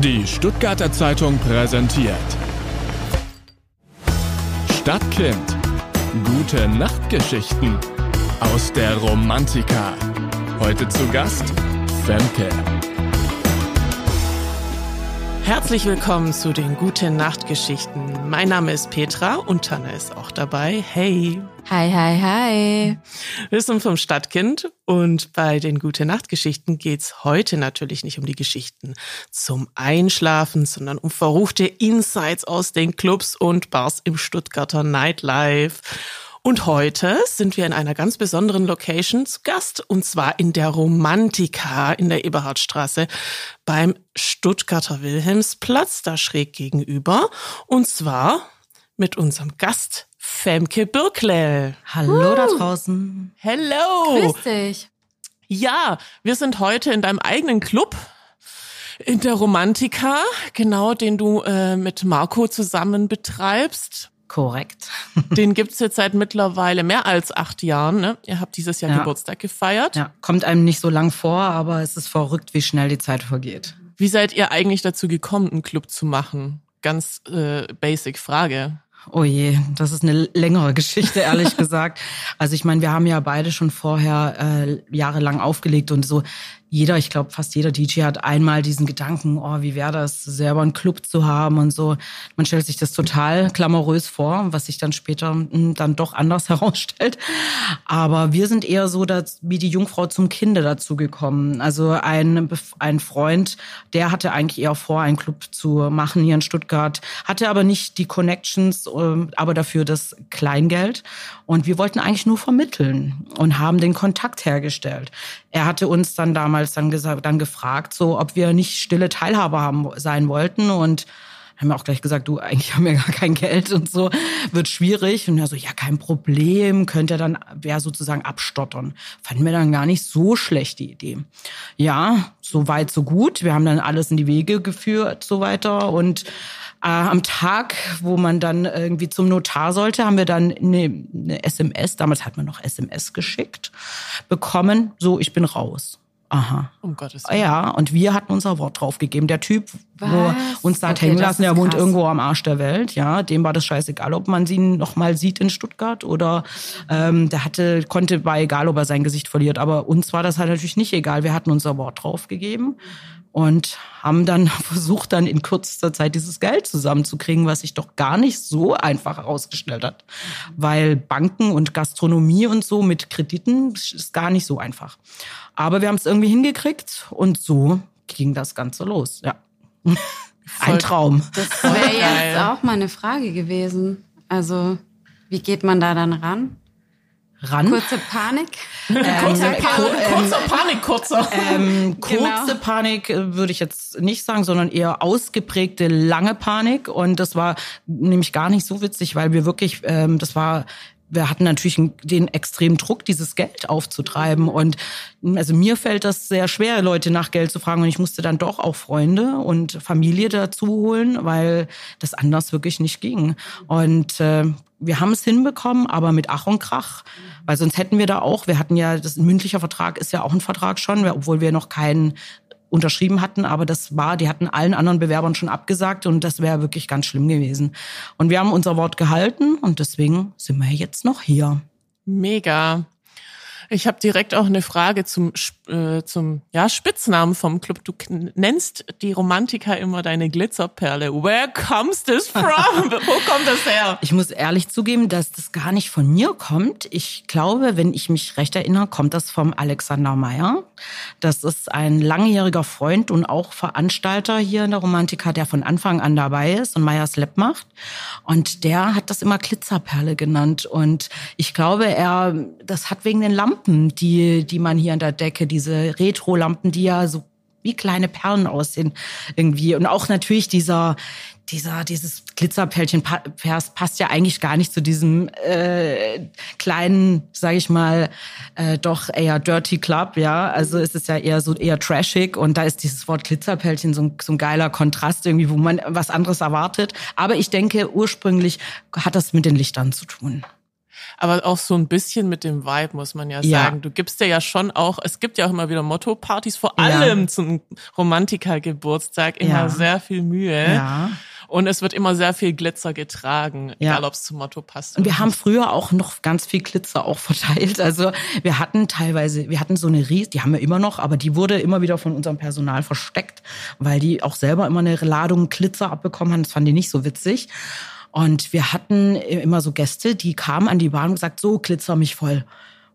Die Stuttgarter Zeitung präsentiert Stadtkind. Gute Nachtgeschichten aus der Romantika. Heute zu Gast Femke. Herzlich willkommen zu den Gute Nachtgeschichten. Mein Name ist Petra und Tanne ist auch dabei. Hey. Hi, hi, hi. Wir sind vom Stadtkind und bei den Gute Nachtgeschichten geht's heute natürlich nicht um die Geschichten zum Einschlafen, sondern um verruchte Insights aus den Clubs und Bars im Stuttgarter Nightlife. Und heute sind wir in einer ganz besonderen Location zu Gast, und zwar in der Romantika in der Eberhardstraße beim Stuttgarter Wilhelmsplatz, da schräg gegenüber. Und zwar mit unserem Gast Femke Birkle. Hallo uh. da draußen. Hello. Grüß dich. Ja, wir sind heute in deinem eigenen Club in der Romantika, genau, den du äh, mit Marco zusammen betreibst. Korrekt. Den gibt's jetzt seit mittlerweile mehr als acht Jahren. Ne? Ihr habt dieses Jahr ja. Geburtstag gefeiert. Ja, kommt einem nicht so lang vor, aber es ist verrückt, wie schnell die Zeit vergeht. Wie seid ihr eigentlich dazu gekommen, einen Club zu machen? Ganz äh, basic Frage. Oh je, das ist eine längere Geschichte, ehrlich gesagt. Also ich meine, wir haben ja beide schon vorher äh, jahrelang aufgelegt und so jeder, ich glaube fast jeder DJ hat einmal diesen Gedanken, oh, wie wäre das, selber einen Club zu haben und so. Man stellt sich das total glamourös vor, was sich dann später hm, dann doch anders herausstellt. Aber wir sind eher so dass, wie die Jungfrau zum Kinde dazu gekommen. Also ein, ein Freund, der hatte eigentlich eher vor, einen Club zu machen hier in Stuttgart, hatte aber nicht die Connections, ähm, aber dafür das Kleingeld. Und wir wollten eigentlich nur vermitteln und haben den Kontakt hergestellt. Er hatte uns dann damals dann gesagt, dann gefragt, so ob wir nicht stille Teilhaber haben sein wollten und haben auch gleich gesagt, du, eigentlich haben wir gar kein Geld und so, wird schwierig. Und er so, ja, kein Problem, könnt dann, wer sozusagen abstottern. Fanden wir dann gar nicht so schlecht, die Idee. Ja, so weit, so gut. Wir haben dann alles in die Wege geführt, so weiter und äh, am Tag, wo man dann irgendwie zum Notar sollte, haben wir dann eine, eine SMS, damals hat man noch SMS geschickt, bekommen, so ich bin raus. Aha. Um Gottes Willen. Ja, und wir hatten unser Wort drauf gegeben. Der Typ, Was? wo uns da okay, hängen lassen, der wohnt irgendwo am Arsch der Welt. Ja, dem war das scheißegal, ob man sie noch mal sieht in Stuttgart oder ähm, der hatte konnte bei egal, ob er sein Gesicht verliert. Aber uns war das halt natürlich nicht egal. Wir hatten unser Wort drauf gegeben und haben dann versucht, dann in kürzester Zeit dieses Geld zusammenzukriegen, was sich doch gar nicht so einfach herausgestellt hat. Weil Banken und Gastronomie und so mit Krediten ist gar nicht so einfach. Aber wir haben es irgendwie hingekriegt und so ging das Ganze los. Ja. Ein Traum. Das wäre jetzt auch meine Frage gewesen. Also, wie geht man da dann ran? Ran. Kurze Panik. Ähm, kurzer, Panik kurzer Panik, kurzer. Ähm, kurze genau. Panik äh, würde ich jetzt nicht sagen, sondern eher ausgeprägte lange Panik. Und das war nämlich gar nicht so witzig, weil wir wirklich, ähm, das war wir hatten natürlich den extremen Druck, dieses Geld aufzutreiben. Und also mir fällt das sehr schwer, Leute nach Geld zu fragen. Und ich musste dann doch auch Freunde und Familie dazu holen, weil das anders wirklich nicht ging. Und äh, wir haben es hinbekommen, aber mit Ach und Krach. Weil sonst hätten wir da auch, wir hatten ja, das ein mündlicher Vertrag ist ja auch ein Vertrag schon, obwohl wir noch keinen unterschrieben hatten, aber das war, die hatten allen anderen Bewerbern schon abgesagt und das wäre wirklich ganz schlimm gewesen. Und wir haben unser Wort gehalten und deswegen sind wir jetzt noch hier. Mega. Ich habe direkt auch eine Frage zum, äh, zum ja, Spitznamen vom Club. Du nennst die Romantiker immer deine Glitzerperle. Where comes this from? Wo kommt das her? Ich muss ehrlich zugeben, dass das gar nicht von mir kommt. Ich glaube, wenn ich mich recht erinnere, kommt das vom Alexander Meyer. Das ist ein langjähriger Freund und auch Veranstalter hier in der Romantika, der von Anfang an dabei ist und Meyers Lab macht. Und der hat das immer Glitzerperle genannt. Und ich glaube, er, das hat wegen den Lampen Lampen, die, die man hier an der Decke, diese Retro-Lampen, die ja so wie kleine Perlen aussehen irgendwie. Und auch natürlich dieser, dieser, dieses Glitzerperlchen passt ja eigentlich gar nicht zu diesem äh, kleinen, sage ich mal, äh, doch eher Dirty Club, ja. Also es ist ja eher so eher trashig und da ist dieses Wort Glitzerperlchen so ein, so ein geiler Kontrast irgendwie, wo man was anderes erwartet. Aber ich denke, ursprünglich hat das mit den Lichtern zu tun. Aber auch so ein bisschen mit dem Vibe, muss man ja, ja. sagen. Du gibst dir ja schon auch, es gibt ja auch immer wieder Motto-Partys, vor allem ja. zum Romantiker-Geburtstag immer ja. sehr viel Mühe. Ja. Und es wird immer sehr viel Glitzer getragen, ja. egal ob es zum Motto passt. Und wir haben früher auch noch ganz viel Glitzer auch verteilt. Also wir hatten teilweise, wir hatten so eine Ries, die haben wir immer noch, aber die wurde immer wieder von unserem Personal versteckt, weil die auch selber immer eine Ladung Glitzer abbekommen haben. Das fanden die nicht so witzig. Und wir hatten immer so Gäste, die kamen an die Bahn und gesagt, so glitzer mich voll.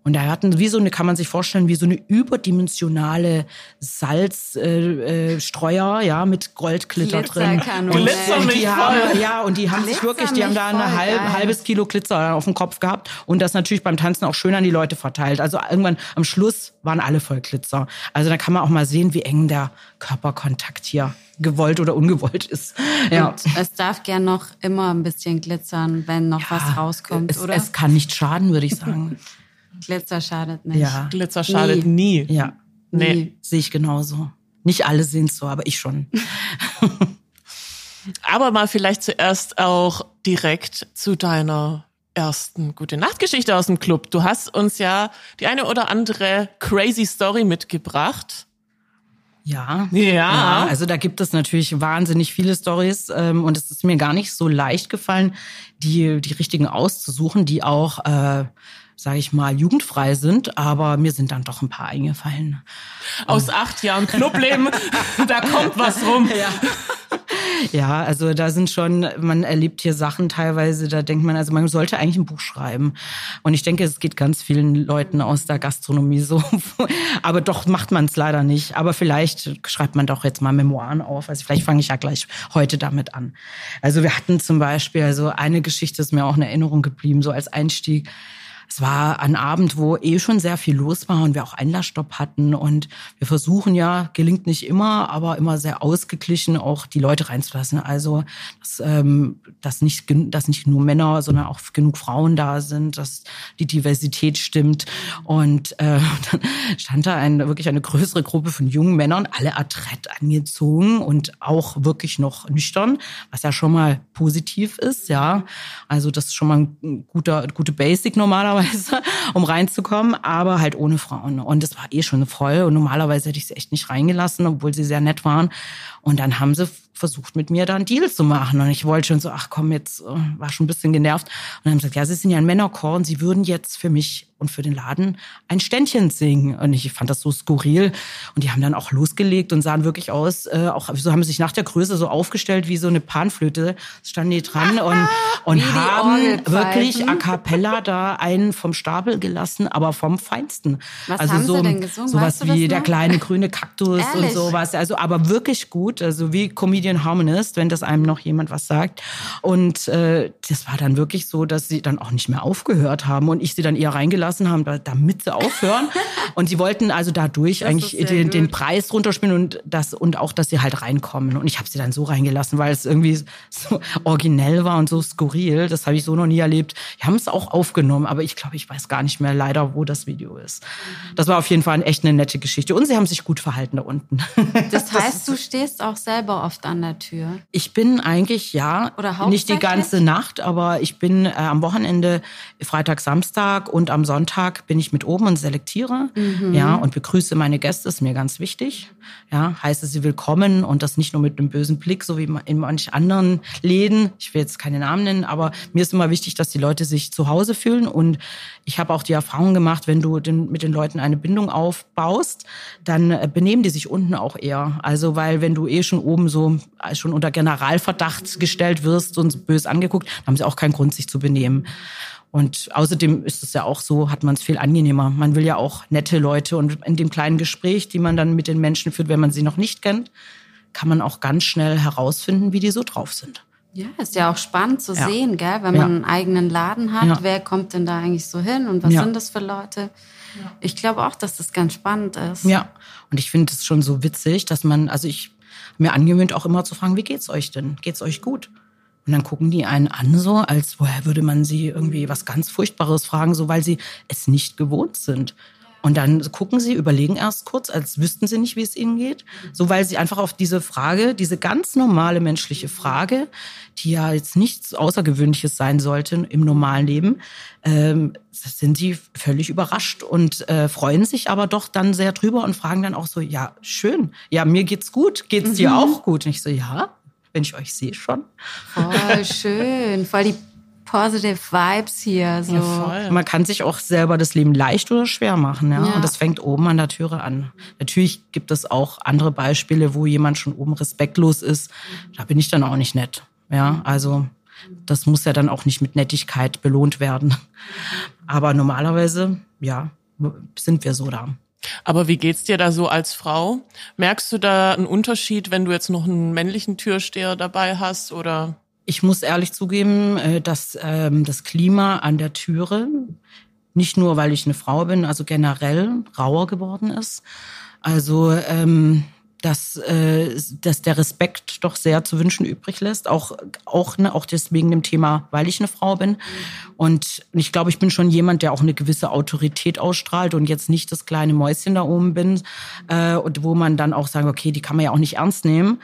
Und da hatten wie so eine, kann man sich vorstellen, wie so eine überdimensionale Salzstreuer, äh, äh, ja, mit Goldglitter drin. Und Glitzer äh, die haben, ja, und die haben sich wirklich, die haben da ein halb, halbes Kilo Glitzer auf dem Kopf gehabt und das natürlich beim Tanzen auch schön an die Leute verteilt. Also irgendwann am Schluss waren alle voll Glitzer. Also da kann man auch mal sehen, wie eng der Körperkontakt hier gewollt oder ungewollt ist. Ja. Und es darf gern noch immer ein bisschen glitzern, wenn noch ja, was rauskommt, es, oder? Es kann nicht schaden, würde ich sagen. Glitzer schadet nicht. Ja. Glitzer schadet nie. nie. Ja. Nee, sehe ich genauso. Nicht alle sehen es so, aber ich schon. aber mal vielleicht zuerst auch direkt zu deiner ersten gute Nachtgeschichte aus dem Club. Du hast uns ja die eine oder andere crazy Story mitgebracht. Ja, ja, ja. Also da gibt es natürlich wahnsinnig viele Stories ähm, und es ist mir gar nicht so leicht gefallen, die die richtigen auszusuchen, die auch, äh, sage ich mal, jugendfrei sind. Aber mir sind dann doch ein paar eingefallen. Aus acht Jahren Clubleben, da kommt was rum. Ja. Ja, also da sind schon, man erlebt hier Sachen teilweise, da denkt man, also man sollte eigentlich ein Buch schreiben. Und ich denke, es geht ganz vielen Leuten aus der Gastronomie so. Aber doch macht man es leider nicht. Aber vielleicht schreibt man doch jetzt mal Memoiren auf. Also vielleicht fange ich ja gleich heute damit an. Also wir hatten zum Beispiel, also eine Geschichte ist mir auch in Erinnerung geblieben, so als Einstieg es war ein Abend, wo eh schon sehr viel los war und wir auch Einlassstopp hatten. Und wir versuchen ja, gelingt nicht immer, aber immer sehr ausgeglichen auch die Leute reinzulassen. Also, dass, ähm, dass, nicht, dass nicht nur Männer, sondern auch genug Frauen da sind, dass die Diversität stimmt. Und äh, dann stand da ein, wirklich eine größere Gruppe von jungen Männern, alle adrett angezogen und auch wirklich noch nüchtern, was ja schon mal positiv ist, ja. Also das ist schon mal ein guter, gute Basic normalerweise normalerweise, um reinzukommen, aber halt ohne Frauen. Und es war eh schon voll und normalerweise hätte ich sie echt nicht reingelassen, obwohl sie sehr nett waren. Und dann haben sie versucht, mit mir da einen Deal zu machen. Und ich wollte schon so, ach komm, jetzt äh, war schon ein bisschen genervt. Und dann haben sie gesagt, ja, sie sind ja ein Männerchor und sie würden jetzt für mich und für den Laden ein Ständchen singen. Und ich fand das so skurril. Und die haben dann auch losgelegt und sahen wirklich aus, äh, auch so haben sie sich nach der Größe so aufgestellt wie so eine Panflöte, standen die dran und, und haben wirklich a cappella da einen vom Stapel gelassen, aber vom Feinsten. Was also haben so, sie denn gesungen? Sowas wie der kleine grüne Kaktus Ehrlich? und sowas. Also aber wirklich gut, also wie Comedian Harmonist, wenn das einem noch jemand was sagt. Und äh, das war dann wirklich so, dass sie dann auch nicht mehr aufgehört haben und ich sie dann eher reingelassen gelassen haben, damit sie aufhören. und sie wollten also dadurch das eigentlich den, den, Preis runterspielen und das und auch, dass sie halt reinkommen. Und ich habe sie dann so reingelassen, weil es irgendwie so originell war und so skurril. Das habe ich so noch nie erlebt. Wir haben es auch aufgenommen, aber ich glaube, ich weiß gar nicht mehr leider, wo das Video ist. Das war auf jeden Fall echt eine nette Geschichte. Und sie haben sich gut verhalten da unten. Das heißt, du stehst auch selber oft an der Tür. Ich bin eigentlich ja Oder nicht die ganze Nacht, aber ich bin äh, am Wochenende Freitag, Samstag und am Sonntag Sonntag bin ich mit oben und selektiere, mhm. ja, und begrüße meine Gäste, ist mir ganz wichtig. Ja, heiße sie willkommen und das nicht nur mit einem bösen Blick, so wie in manch anderen Läden. Ich will jetzt keine Namen nennen, aber mir ist immer wichtig, dass die Leute sich zu Hause fühlen und ich habe auch die Erfahrung gemacht, wenn du den, mit den Leuten eine Bindung aufbaust, dann äh, benehmen die sich unten auch eher. Also, weil wenn du eh schon oben so äh, schon unter Generalverdacht gestellt wirst und bös angeguckt, haben sie auch keinen Grund, sich zu benehmen. Und außerdem ist es ja auch so, hat man es viel angenehmer. Man will ja auch nette Leute und in dem kleinen Gespräch, die man dann mit den Menschen führt, wenn man sie noch nicht kennt, kann man auch ganz schnell herausfinden, wie die so drauf sind. Ja, ist ja auch spannend zu ja. sehen, gell? wenn man ja. einen eigenen Laden hat, ja. wer kommt denn da eigentlich so hin und was sind das für Leute? Ich glaube auch, dass das ganz spannend ist. Ja, und ich finde es schon so witzig, dass man, also ich mir angewöhnt auch immer zu fragen, wie geht's euch denn? Geht's euch gut? Und dann gucken die einen an, so als woher würde man sie irgendwie was ganz Furchtbares fragen, so weil sie es nicht gewohnt sind. Und dann gucken sie, überlegen erst kurz, als wüssten sie nicht, wie es ihnen geht. So, weil sie einfach auf diese Frage, diese ganz normale menschliche Frage, die ja jetzt nichts Außergewöhnliches sein sollte im normalen Leben, ähm, sind sie völlig überrascht und äh, freuen sich aber doch dann sehr drüber und fragen dann auch so, ja, schön, ja, mir geht's gut, geht's dir mhm. auch gut? Und ich so, ja, wenn ich euch sehe schon. Voll schön, voll die positive Vibes hier. So. Ja, Man kann sich auch selber das Leben leicht oder schwer machen. Ja? ja? Und das fängt oben an der Türe an. Natürlich gibt es auch andere Beispiele, wo jemand schon oben respektlos ist. Da bin ich dann auch nicht nett. Ja, also das muss ja dann auch nicht mit Nettigkeit belohnt werden. Aber normalerweise, ja, sind wir so da. Aber wie geht's dir da so als Frau? Merkst du da einen Unterschied, wenn du jetzt noch einen männlichen Türsteher dabei hast oder? Ich muss ehrlich zugeben, äh, dass ähm, das Klima an der Türe nicht nur, weil ich eine Frau bin, also generell rauer geworden ist. Also ähm, dass, äh, dass der Respekt doch sehr zu wünschen übrig lässt. Auch, auch, ne, auch deswegen dem Thema, weil ich eine Frau bin. Und ich glaube, ich bin schon jemand, der auch eine gewisse Autorität ausstrahlt und jetzt nicht das kleine Mäuschen da oben bin, äh, und wo man dann auch sagt, okay, die kann man ja auch nicht ernst nehmen.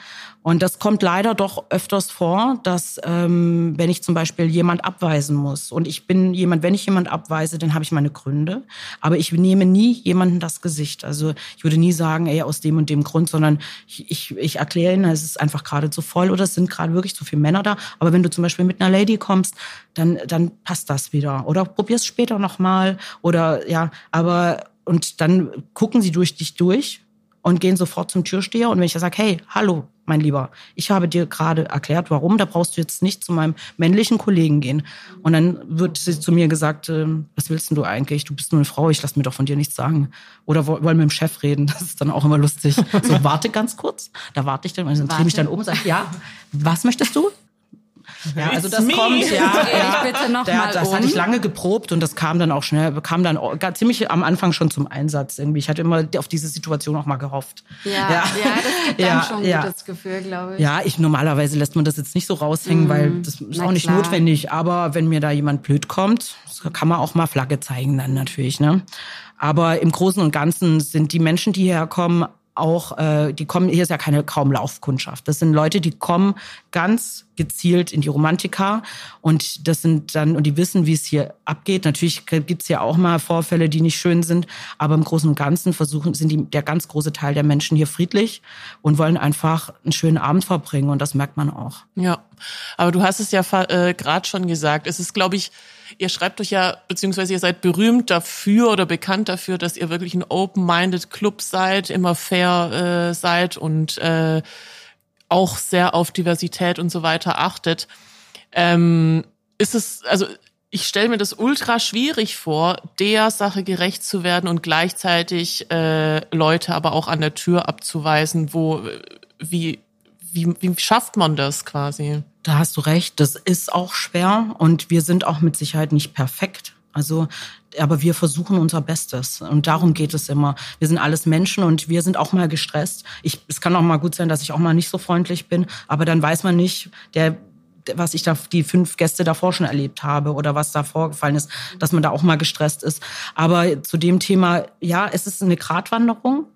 Und das kommt leider doch öfters vor, dass ähm, wenn ich zum Beispiel jemand abweisen muss und ich bin jemand, wenn ich jemand abweise, dann habe ich meine Gründe, aber ich nehme nie jemanden das Gesicht. Also ich würde nie sagen, ey, aus dem und dem Grund, sondern ich, ich, ich erkläre ihnen, es ist einfach gerade zu voll oder es sind gerade wirklich zu viele Männer da. Aber wenn du zum Beispiel mit einer Lady kommst, dann, dann passt das wieder. Oder probier's später nochmal. Oder ja, aber und dann gucken sie durch dich durch und gehen sofort zum Türsteher. Und wenn ich sage, hey, hallo, mein Lieber, ich habe dir gerade erklärt, warum, da brauchst du jetzt nicht zu meinem männlichen Kollegen gehen. Und dann wird sie zu mir gesagt, äh, was willst denn du eigentlich? Du bist nur eine Frau, ich lass mir doch von dir nichts sagen. Oder wollen wir mit dem Chef reden? Das ist dann auch immer lustig. So, warte ganz kurz. Da warte ich dann, und dann drehe ich dann um und sage, ja, was möchtest du? Ja, also das kommt, ja. ja. Ich bitte noch der, mal das um. hatte ich lange geprobt und das kam dann auch schnell, kam dann ziemlich am Anfang schon zum Einsatz irgendwie. Ich hatte immer auf diese Situation auch mal gehofft. Ja, ja, ja das gibt dann schon ein gutes Gefühl, glaube ich. Ja, ich normalerweise lässt man das jetzt nicht so raushängen, mhm. weil das ist Na auch nicht klar. notwendig. Aber wenn mir da jemand blöd kommt, kann man auch mal Flagge zeigen dann natürlich, ne? Aber im Großen und Ganzen sind die Menschen, die hierher kommen, auch, äh, die kommen, hier ist ja keine kaum Laufkundschaft. Das sind Leute, die kommen ganz gezielt in die Romantika und das sind dann, und die wissen, wie es hier abgeht. Natürlich gibt's ja auch mal Vorfälle, die nicht schön sind, aber im Großen und Ganzen versuchen, sind die, der ganz große Teil der Menschen hier friedlich und wollen einfach einen schönen Abend verbringen und das merkt man auch. Ja, aber du hast es ja äh, gerade schon gesagt. Es ist, glaube ich, Ihr schreibt euch ja, beziehungsweise ihr seid berühmt dafür oder bekannt dafür, dass ihr wirklich ein open-minded Club seid, immer fair äh, seid und äh, auch sehr auf Diversität und so weiter achtet. Ähm, ist es, also ich stelle mir das ultra schwierig vor, der Sache gerecht zu werden und gleichzeitig äh, Leute aber auch an der Tür abzuweisen, wo wie wie, wie schafft man das quasi? Da hast du recht, das ist auch schwer und wir sind auch mit Sicherheit nicht perfekt. Also, aber wir versuchen unser Bestes und darum geht es immer. Wir sind alles Menschen und wir sind auch mal gestresst. Ich, es kann auch mal gut sein, dass ich auch mal nicht so freundlich bin, aber dann weiß man nicht, der was ich da die fünf Gäste davor schon erlebt habe oder was da vorgefallen ist, dass man da auch mal gestresst ist. Aber zu dem Thema, ja, es ist eine Gratwanderung.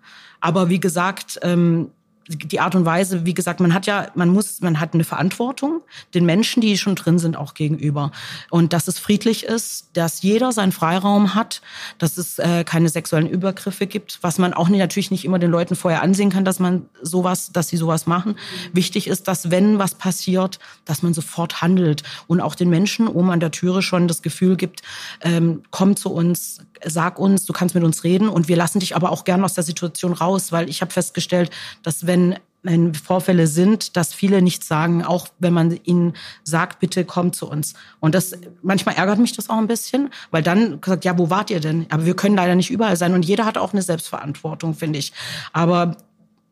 Aber wie gesagt, ähm, die Art und Weise, wie gesagt, man hat ja, man muss, man hat eine Verantwortung den Menschen, die schon drin sind, auch gegenüber. Und dass es friedlich ist, dass jeder seinen Freiraum hat, dass es äh, keine sexuellen Übergriffe gibt, was man auch nicht, natürlich nicht immer den Leuten vorher ansehen kann, dass man sowas, dass sie sowas machen. Wichtig ist, dass wenn was passiert, dass man sofort handelt und auch den Menschen oben an der Türe schon das Gefühl gibt, ähm, komm zu uns, sag uns, du kannst mit uns reden und wir lassen dich aber auch gern aus der Situation raus, weil ich habe festgestellt, dass wenn wenn Vorfälle sind, dass viele nichts sagen, auch wenn man ihnen sagt, bitte kommt zu uns. Und das manchmal ärgert mich das auch ein bisschen, weil dann gesagt, ja, wo wart ihr denn? Aber wir können leider nicht überall sein und jeder hat auch eine Selbstverantwortung, finde ich. Aber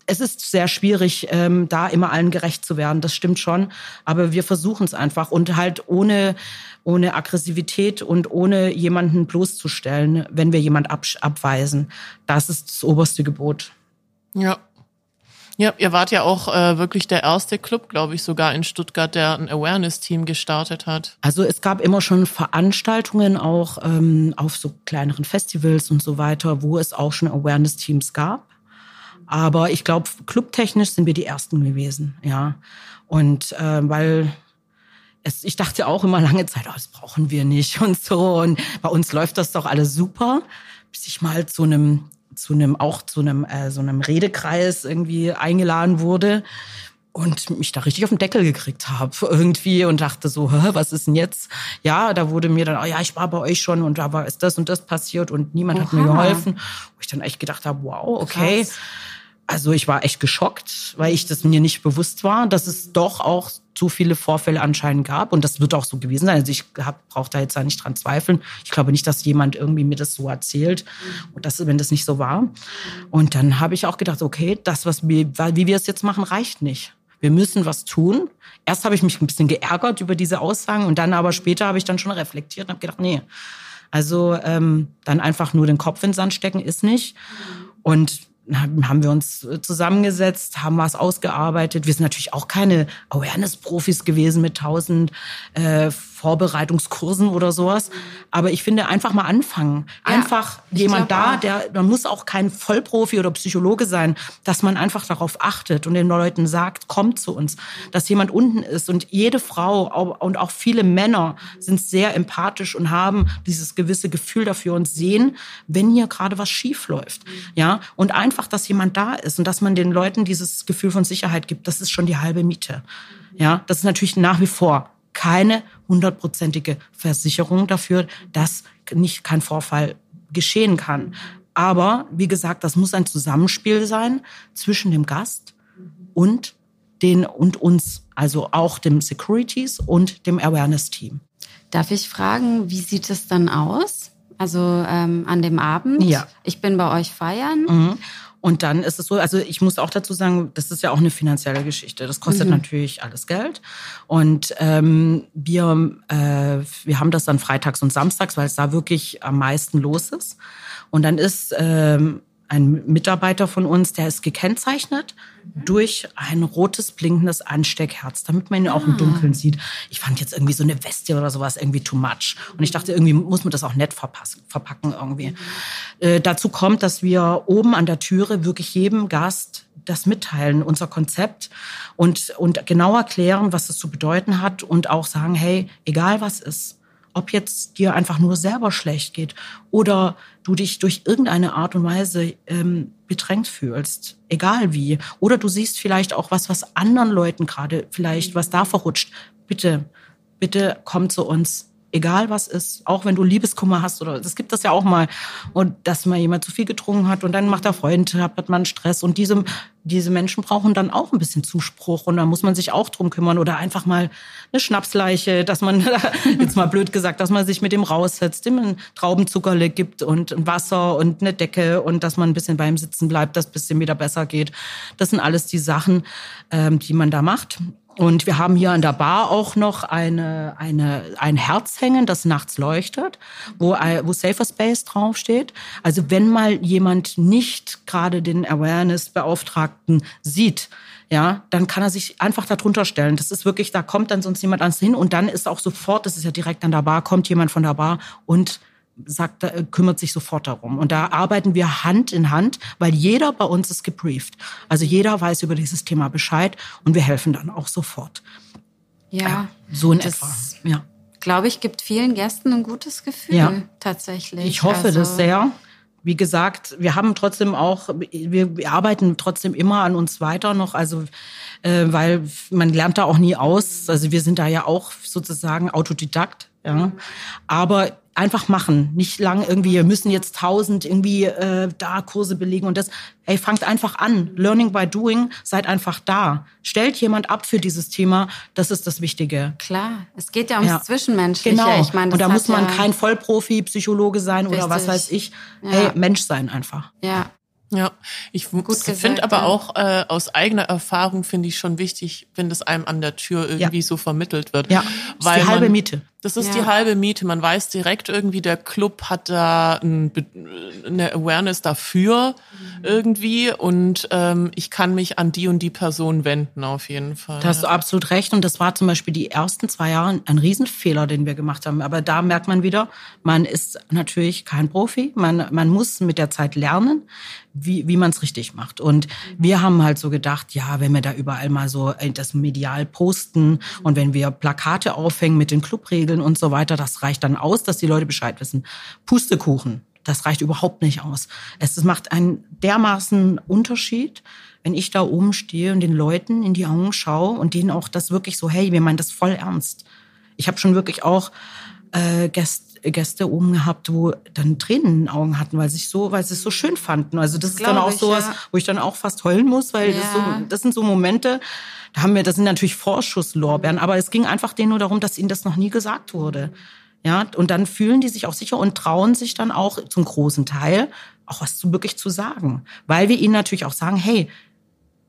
es ist sehr schwierig, ähm, da immer allen gerecht zu werden. Das stimmt schon. Aber wir versuchen es einfach und halt ohne, ohne Aggressivität und ohne jemanden bloßzustellen, wenn wir jemand ab, abweisen. Das ist das oberste Gebot. Ja. Ja, ihr wart ja auch äh, wirklich der erste Club, glaube ich, sogar in Stuttgart, der ein Awareness-Team gestartet hat. Also es gab immer schon Veranstaltungen auch ähm, auf so kleineren Festivals und so weiter, wo es auch schon Awareness-Teams gab. Aber ich glaube, clubtechnisch sind wir die ersten gewesen, ja. Und äh, weil es, ich dachte auch immer lange Zeit, oh, das brauchen wir nicht und so. Und bei uns läuft das doch alles super, bis ich mal zu einem zu einem auch zu einem äh, so einem Redekreis irgendwie eingeladen wurde und mich da richtig auf den Deckel gekriegt habe irgendwie und dachte so, Hä, was ist denn jetzt? Ja, da wurde mir dann, oh ja, ich war bei euch schon und da war ist das und das passiert und niemand Oha. hat mir geholfen. Wo ich dann echt gedacht habe, wow, okay. Krass. Also ich war echt geschockt, weil ich das mir nicht bewusst war, dass es doch auch so viele Vorfälle anscheinend gab. Und das wird auch so gewesen sein. Also ich brauche da jetzt da nicht dran zweifeln. Ich glaube nicht, dass jemand irgendwie mir das so erzählt, und das, wenn das nicht so war. Und dann habe ich auch gedacht, okay, das, was wir, wie wir es jetzt machen, reicht nicht. Wir müssen was tun. Erst habe ich mich ein bisschen geärgert über diese Aussagen und dann aber später habe ich dann schon reflektiert und habe gedacht, nee, also ähm, dann einfach nur den Kopf in den Sand stecken ist nicht. Und haben wir uns äh, zusammengesetzt, haben was ausgearbeitet. Wir sind natürlich auch keine Awareness-Profis gewesen mit tausend äh, Vorbereitungskursen oder sowas. Aber ich finde, einfach mal anfangen. Einfach ja, jemand da, der, man muss auch kein Vollprofi oder Psychologe sein, dass man einfach darauf achtet und den Leuten sagt, kommt zu uns, dass jemand unten ist. Und jede Frau und auch viele Männer sind sehr empathisch und haben dieses gewisse Gefühl dafür und sehen, wenn hier gerade was schief läuft. Ja, und einfach, dass jemand da ist und dass man den Leuten dieses Gefühl von Sicherheit gibt, das ist schon die halbe Miete. Ja, das ist natürlich nach wie vor keine hundertprozentige Versicherung dafür, dass nicht kein Vorfall geschehen kann. Aber wie gesagt, das muss ein Zusammenspiel sein zwischen dem Gast und den und uns, also auch dem Securities und dem Awareness-Team. Darf ich fragen, wie sieht es dann aus? Also ähm, an dem Abend? Ja. Ich bin bei euch feiern. Mhm. Und dann ist es so, also ich muss auch dazu sagen, das ist ja auch eine finanzielle Geschichte. Das kostet mhm. natürlich alles Geld. Und ähm, wir, äh, wir haben das dann freitags und samstags, weil es da wirklich am meisten los ist. Und dann ist ähm, ein Mitarbeiter von uns, der ist gekennzeichnet durch ein rotes blinkendes Ansteckherz, damit man ihn auch im ah. Dunkeln sieht. Ich fand jetzt irgendwie so eine Weste oder sowas irgendwie too much. Und ich dachte, irgendwie muss man das auch nett verpacken irgendwie. Äh, dazu kommt, dass wir oben an der Türe wirklich jedem Gast das mitteilen, unser Konzept und, und genau erklären, was das zu bedeuten hat und auch sagen, hey, egal was ist, ob jetzt dir einfach nur selber schlecht geht oder du dich durch irgendeine Art und Weise ähm, bedrängt fühlst, egal wie. Oder du siehst vielleicht auch was, was anderen Leuten gerade vielleicht, was da verrutscht. Bitte, bitte komm zu uns egal was ist, auch wenn du Liebeskummer hast oder das gibt das ja auch mal und dass mal jemand zu viel getrunken hat und dann macht der Freund hat man Stress und diese diese Menschen brauchen dann auch ein bisschen Zuspruch und da muss man sich auch drum kümmern oder einfach mal eine Schnapsleiche, dass man jetzt mal blöd gesagt, dass man sich mit dem raussetzt, dem ein Traubenzuckerle gibt und ein Wasser und eine Decke und dass man ein bisschen beim Sitzen bleibt, dass es bisschen wieder besser geht. Das sind alles die Sachen, ähm, die man da macht. Und wir haben hier an der Bar auch noch eine, eine, ein Herz hängen, das nachts leuchtet, wo, wo Safer Space draufsteht. Also wenn mal jemand nicht gerade den Awareness-Beauftragten sieht, ja, dann kann er sich einfach darunter stellen. Das ist wirklich, da kommt dann sonst jemand ans hin und dann ist auch sofort, das ist ja direkt an der Bar, kommt jemand von der Bar und sagt, äh, kümmert sich sofort darum. Und da arbeiten wir Hand in Hand, weil jeder bei uns ist gebrieft. Also jeder weiß über dieses Thema Bescheid und wir helfen dann auch sofort. Ja, ja so in etwa. Ja. Glaube ich, gibt vielen Gästen ein gutes Gefühl ja. tatsächlich. Ich hoffe also, das sehr. Wie gesagt, wir haben trotzdem auch, wir, wir arbeiten trotzdem immer an uns weiter noch, also äh, weil man lernt da auch nie aus. Also wir sind da ja auch sozusagen Autodidakt. Ja. Aber einfach machen. Nicht lang irgendwie, wir müssen jetzt tausend irgendwie äh, da Kurse belegen und das. Ey, fangt einfach an. Learning by doing, seid einfach da. Stellt jemand ab für dieses Thema, das ist das Wichtige. Klar, es geht ja ums ja. Zwischenmenschliche. Genau. Ich meine, und da muss man ja kein Vollprofi, Psychologe sein richtig. oder was weiß ich. Ja. Hey, Mensch sein einfach. Ja. Ja, ich finde aber auch äh, aus eigener Erfahrung finde ich schon wichtig, wenn das einem an der Tür irgendwie ja. so vermittelt wird. Ja, weil ist die halbe man, Miete. Das ist ja. die halbe Miete. Man weiß direkt irgendwie, der Club hat da ein, eine Awareness dafür mhm. irgendwie und ähm, ich kann mich an die und die Person wenden auf jeden Fall. Da hast du absolut recht und das war zum Beispiel die ersten zwei Jahre ein Riesenfehler, den wir gemacht haben. Aber da merkt man wieder, man ist natürlich kein Profi. Man, man muss mit der Zeit lernen wie, wie man es richtig macht. Und wir haben halt so gedacht, ja, wenn wir da überall mal so äh, das medial posten und wenn wir Plakate aufhängen mit den Clubregeln und so weiter, das reicht dann aus, dass die Leute Bescheid wissen. Pustekuchen, das reicht überhaupt nicht aus. Es macht einen dermaßen Unterschied, wenn ich da oben stehe und den Leuten in die Augen schaue und denen auch das wirklich so, hey, wir meinen das voll ernst. Ich habe schon wirklich auch äh, Gäste Gäste oben gehabt, wo dann Tränen in den Augen hatten, weil sie so, weil sie es so schön fanden. Also das ist dann auch sowas, ja. wo ich dann auch fast heulen muss, weil ja. das, so, das sind so Momente, da haben wir, das sind natürlich Vorschusslorbeeren, aber es ging einfach denen nur darum, dass ihnen das noch nie gesagt wurde. Ja, und dann fühlen die sich auch sicher und trauen sich dann auch zum großen Teil auch was zu wirklich zu sagen, weil wir ihnen natürlich auch sagen, hey,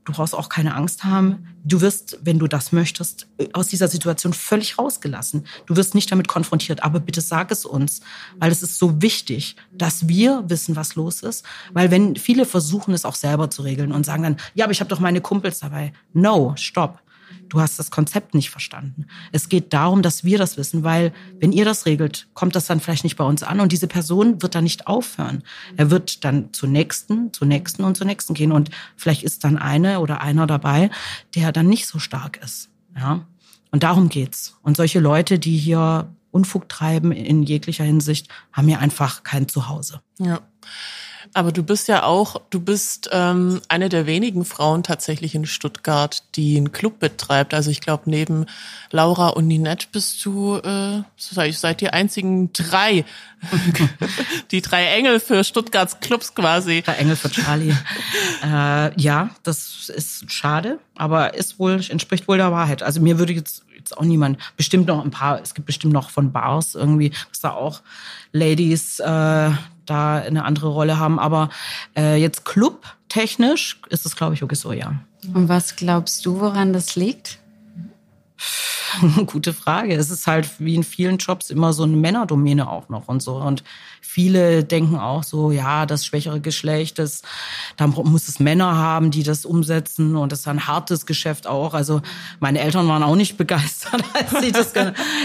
Du brauchst auch keine Angst haben. Du wirst, wenn du das möchtest, aus dieser Situation völlig rausgelassen. Du wirst nicht damit konfrontiert. Aber bitte sag es uns, weil es ist so wichtig, dass wir wissen, was los ist. Weil wenn viele versuchen, es auch selber zu regeln und sagen dann, ja, aber ich habe doch meine Kumpels dabei. No, stopp du hast das Konzept nicht verstanden. Es geht darum, dass wir das wissen, weil wenn ihr das regelt, kommt das dann vielleicht nicht bei uns an und diese Person wird dann nicht aufhören. Er wird dann zur nächsten, zur nächsten und zur nächsten gehen und vielleicht ist dann eine oder einer dabei, der dann nicht so stark ist. Ja. Und darum geht's. Und solche Leute, die hier Unfug treiben in jeglicher Hinsicht, haben hier einfach kein Zuhause. Ja. Aber du bist ja auch, du bist ähm, eine der wenigen Frauen tatsächlich in Stuttgart, die einen Club betreibt. Also ich glaube, neben Laura und Ninette bist du, äh, seid die einzigen drei, die drei Engel für Stuttgarts Clubs quasi. Drei Engel für Charlie. äh, ja, das ist schade, aber ist wohl, entspricht wohl der Wahrheit. Also mir würde jetzt jetzt auch niemand, bestimmt noch ein paar, es gibt bestimmt noch von Bars irgendwie, dass da auch Ladies äh, da eine andere Rolle haben. Aber äh, jetzt clubtechnisch ist es, glaube ich, wirklich so, ja. Und was glaubst du, woran das liegt? Gute Frage. Es ist halt wie in vielen Jobs immer so eine Männerdomäne auch noch und so. Und viele denken auch so, ja, das schwächere Geschlecht, das, da muss es Männer haben, die das umsetzen und das ist ein hartes Geschäft auch. Also meine Eltern waren auch nicht begeistert, als sie das.